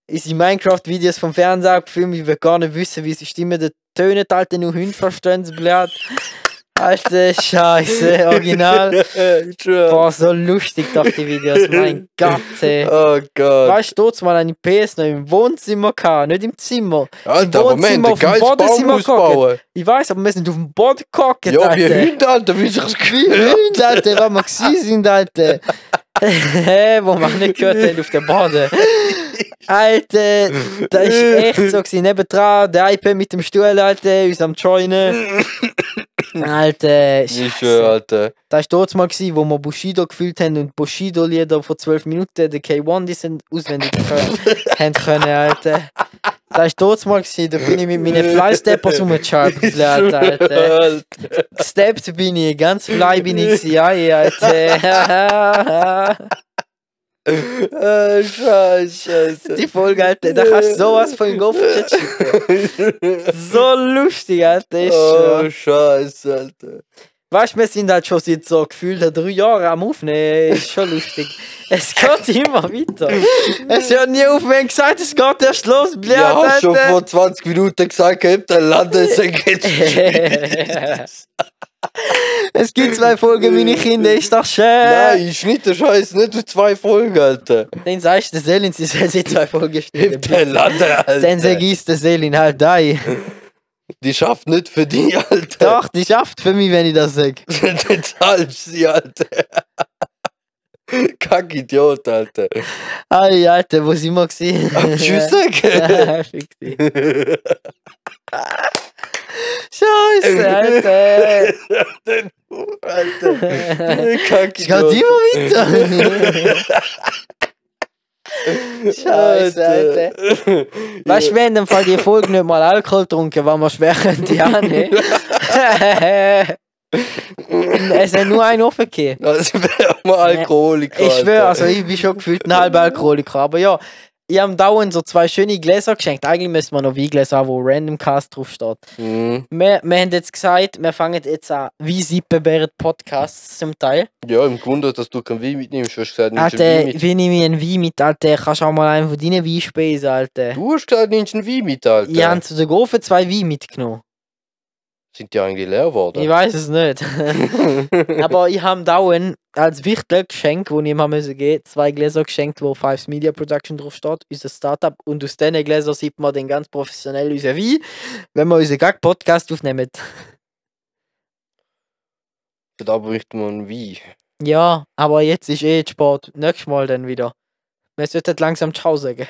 Ist die Minecraft-Videos vom Fernseher abgefilmt, ich will gar nicht wissen, wie sie Stimme der Töne, Alter, nur Hunde verstehen, sie. Alter, Scheiße, original. Boah, so lustig doch die Videos, mein Gott, ey. Oh Gott. Weißt du, mal eine PS noch im Wohnzimmer gehabt, nicht im Zimmer. Alter, wir haben Wohnzimmer ein auf dem Badezimmer bauen. Ich weiß, aber wir sind auf dem Boden gehockt, Ja, Alter. Hunde, Alter, wie sich das Wie Hunde, Alter, was wir gewesen sind, Alter. Hä, wo wir nicht gehört haben auf dem Boden. Alter, das ist echt so gewesen. Nebendran, der iPad mit dem Stuhl, Alter, uns am Joinen. Alter, Ich Alter. Das war dort mal, gewesen, wo wir Bushido gefühlt haben und Bushido-Lieder vor 12 Minuten, der K1, die sind auswendig können, haben können, Alter. Das war dort mal, gewesen, da bin ich mit meinen Fleißsteppers rumgeschaltet, Alter. Alter. Gesteppt bin ich, ganz fly bin ich gewesen, ja, ja, Alter. Ah, Scheiße, Alter. Die Folge, Alter, da kannst du sowas von schicken. So lustig, Alter, schon. Oh, Scheiße, Alter. Weißt du, wir sind halt schon seit so gefühlt drei Jahren am Aufnehmen. Ist schon lustig. Es geht immer weiter. Es hört nie auf, haben gesagt, es geht erst los. Blöd, Ja, hast schon Alter. vor 20 Minuten gesagt, gehabt, der Landessäge geht. Es gibt zwei Folgen, meine Kinder, ist doch schön. Nein, schnitt der Scheiß nicht für zwei Folgen, Alter. Dann sagst du, der Selin, sie soll sie zwei Folgen. Hebt der Lande, Dann Alter. sag ich der Selin halt ein. Die schafft nicht für dich, Alter. Doch, die schafft für mich, wenn ich das sag. Dann zahlst du sie, Alter. Kack Idiot, Alter. Ei, Alter, wo sind wir gewesen? Am Tschüss sagen. Scheiße, Alter. Alter. Kack Es geht immer weiter. Scheiße, Alter. Weißt du, wir haben im Fall die Folge nicht mal Alkohol getrunken, weil wir schwer könnte ja nicht. es hat nur einen offen gegeben. Also wäre mal Alkoholiker. Ich schwöre, also ich bin schon gefühlt ein halber Alkoholiker. Aber ja, ich habe dauernd so zwei schöne Gläser geschenkt. Eigentlich müssen wir noch Weingläser haben, wo Random Cast draufsteht. Mhm. Wir, wir haben jetzt gesagt, wir fangen jetzt an, wie sie bewerten Podcasts zum Teil. Ja, im Grunde, dass du kein Wein mitnimmst. Du hast gesagt, nimmst Alter, Wein mit. wie nehme ich einen Wein mit, Alter? Kannst du auch mal einen von deinen Wein speisen, Alter? Du hast gesagt, nimmst einen Wein mit, Alter. Ich habe zu der Gofen zwei Wein mitgenommen. Sind die eigentlich leer geworden? Ich weiß es nicht. Aber ich habe dauernd als wichtiges Geschenk, das ich ihm haben müssen geben, zwei Gläser geschenkt, wo Fives Media Production drauf steht, unser Startup. Und aus diesen Gläsern sieht man dann ganz professionell unseren Wein, wenn wir unseren Gag-Podcast aufnehmen. da bräuchte man Wein. Ja, aber jetzt ist eh Sport. Nächstes Mal dann wieder. Wir sollten langsam Ciao sagen.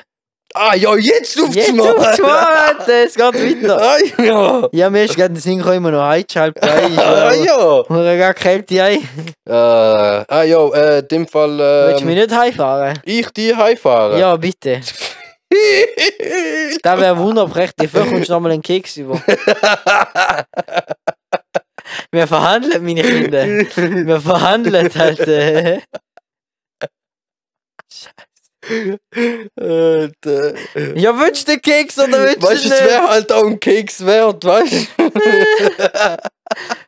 Ah, ja, jetzt auf Jetzt aufs Alter, es geht weiter. Ah, ja. Ja, mir ist gerade den Sinn gekommen, immer noch einschalten. Ah, ja. Hure gar Kälte ein. Äh, ah, ja, äh, in dem Fall. Willst du mich Ähm, nicht heimfahren? ich die heimfahren. Ja, bitte. Das wäre wunderprächtig. Vielleicht kommst du nochmal einen Keks über. Wir verhandeln, meine Kinder. Wir verhandeln halt. Äh. Alter. Ja, willst du den Keks oder willst du Weißt du, es nicht? wäre halt auch ein Keks wert, weißt du?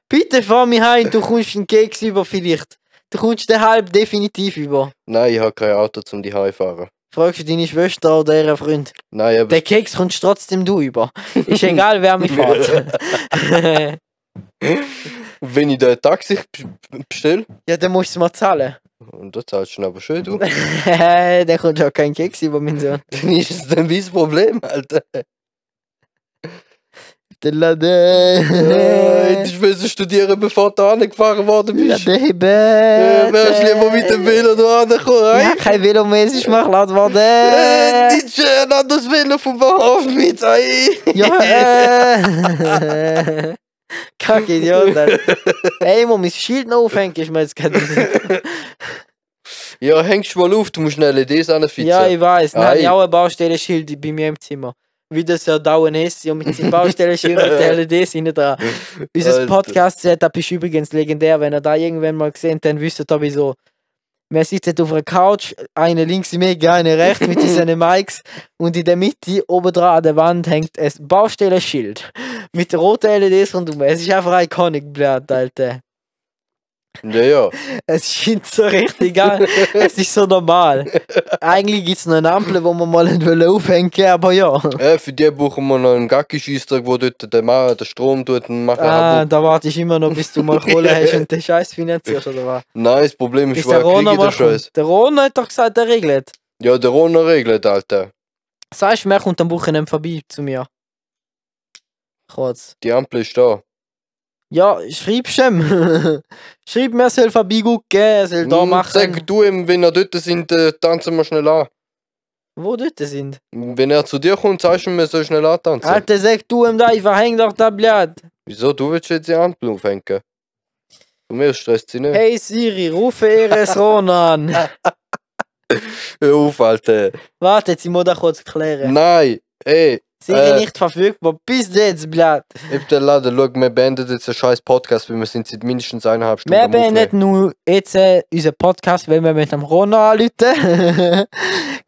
Bitte fahr mich heim, du kommst einen Keks über vielleicht. Du kommst den halb definitiv über. Nein, ich habe kein Auto zum die heimfahren. Fragst du deine Schwester oder ihren Freund? Nein, aber Den Keks kommst trotzdem du über. Ist egal, wer mich fährt. wenn ich da ein Taxi bestelle, ja, dann musst du es mal zahlen. Und da zahlst du aber schön, du, dann kommt ja kein Keks über, mein Sohn. dann ist es dann das Problem, Alter. Der Laden. Äh, ich will studieren, bevor du angefahren worden bist. Laden, Äh, wärst lieber mit dem Velo da angekommen, Ja, kein Velo mehr, es ist mal laut Äh, worden. nicht schön an das Velo vom Bahnhof mit, ey. Ja, äh. Kack Idiot, Alter. Ey, muss mein Schild noch aufhängen, ist mir jetzt gerade. Ja, hängst du mal auf, du musst schnell LEDs anfitzen. Ja, ich weiß. Dann habe ich auch ein Baustellenschild bei mir im Zimmer. Wie das ja dauernd ist, und mit seinem Baustellenschild mit der LEDs hinten dran. Unser. Podcast-Setup ist übrigens legendär. Wenn ihr da irgendwann mal gesehen habt, wisst ihr wieso. Wir sitzen auf einer Couch, eine links im Ecke, eine rechts mit diesen Mics und in der Mitte, oben dran an der Wand, hängt ein Baustellenschild mit roten LEDs rundum. Es ist einfach iconic, blöd, Alter. Ja, ja. Es scheint so richtig an. es ist so normal. Eigentlich gibt es noch eine Ampel, wo man mal nicht aufhängen will, aber ja. Äh, für die brauchen wir noch einen Gacki-Scheissdreck, wo dort der, Ma der Strom tut und macht Ah, da warte ich immer noch, bis du mal Kohle hast und den Scheiß finanzierst, oder was? Nein, das Problem ist, der kriege den Scheiß? Der Rona hat doch gesagt, er regelt. Ja, der Rona regelt, Alter. Sagst du, wer kommt am Wochenende vorbei zu mir? Kurz. Die Ampel ist da. Ja, schreib's ihm. Schreib mir, er soll vorbeigucken, er soll da Hm, machen. Sag du ihm, wenn er dort sind, äh, tanzen wir schnell an. Wo dort sind. Wenn er zu dir kommt, sagst du ihm, er soll schnell antanzen. Alter, sag du ihm da, ich verhäng doch da blöd. Wieso? Du willst jetzt die Ampel aufhängen? Von mir stresst sie nicht. Hey Siri, rufe Eres Rona an. Hör auf, Alter. Warte, jetzt ich muss das kurz klären. Nein, ey, Serie Äh. nicht verfügbar. Bis jetzt, Blatt. Laden, schau, wir beenden jetzt einen scheiß Podcast, weil wir sind seit mindestens eineinhalb Stunden Wir beenden nur jetzt äh, unseren Podcast, wenn wir mit dem Rona anrufen.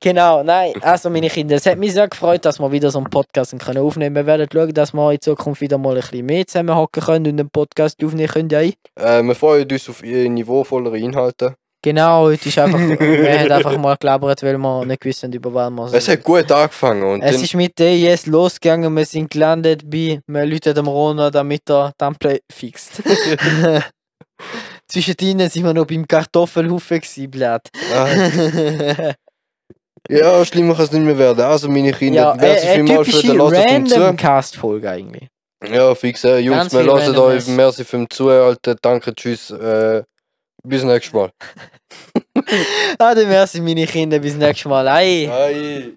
genau, nein, also meine Kinder, es hat mich sehr gefreut, dass wir wieder so einen Podcast können aufnehmen können. Wir werden schauen, dass wir in Zukunft wieder mal ein bisschen mehr zusammenhocken können und einen Podcast aufnehmen können. Ja. Äh, wir freuen uns auf niveauvollere Inhalte. Genau, heute ist einfach, wir haben einfach mal gelabert, weil wir nicht wissen, über was wir Es hat gut angefangen und Es ist mit der IS losgegangen, wir sind gelandet bei, wir läuten dem Rona, damit er Template fixt. Zwischen ihnen sind wir noch beim Kartoffelhaufen gewesen, Blatt. ah, ja, schlimmer kann es nicht mehr werden. Also meine Kinder, ja, merci äh, eine vielmals für den typische Hören vom random Zu. Cast-Folge eigentlich. Ja, fix, äh, Jungs, Ganz wir hören euch. Merci für den Zuhören. Danke, tschüss. Äh, bis nächstes Mal. Ah, dann merci meine Kinder, bis nächstes Mal. Ei. Bye.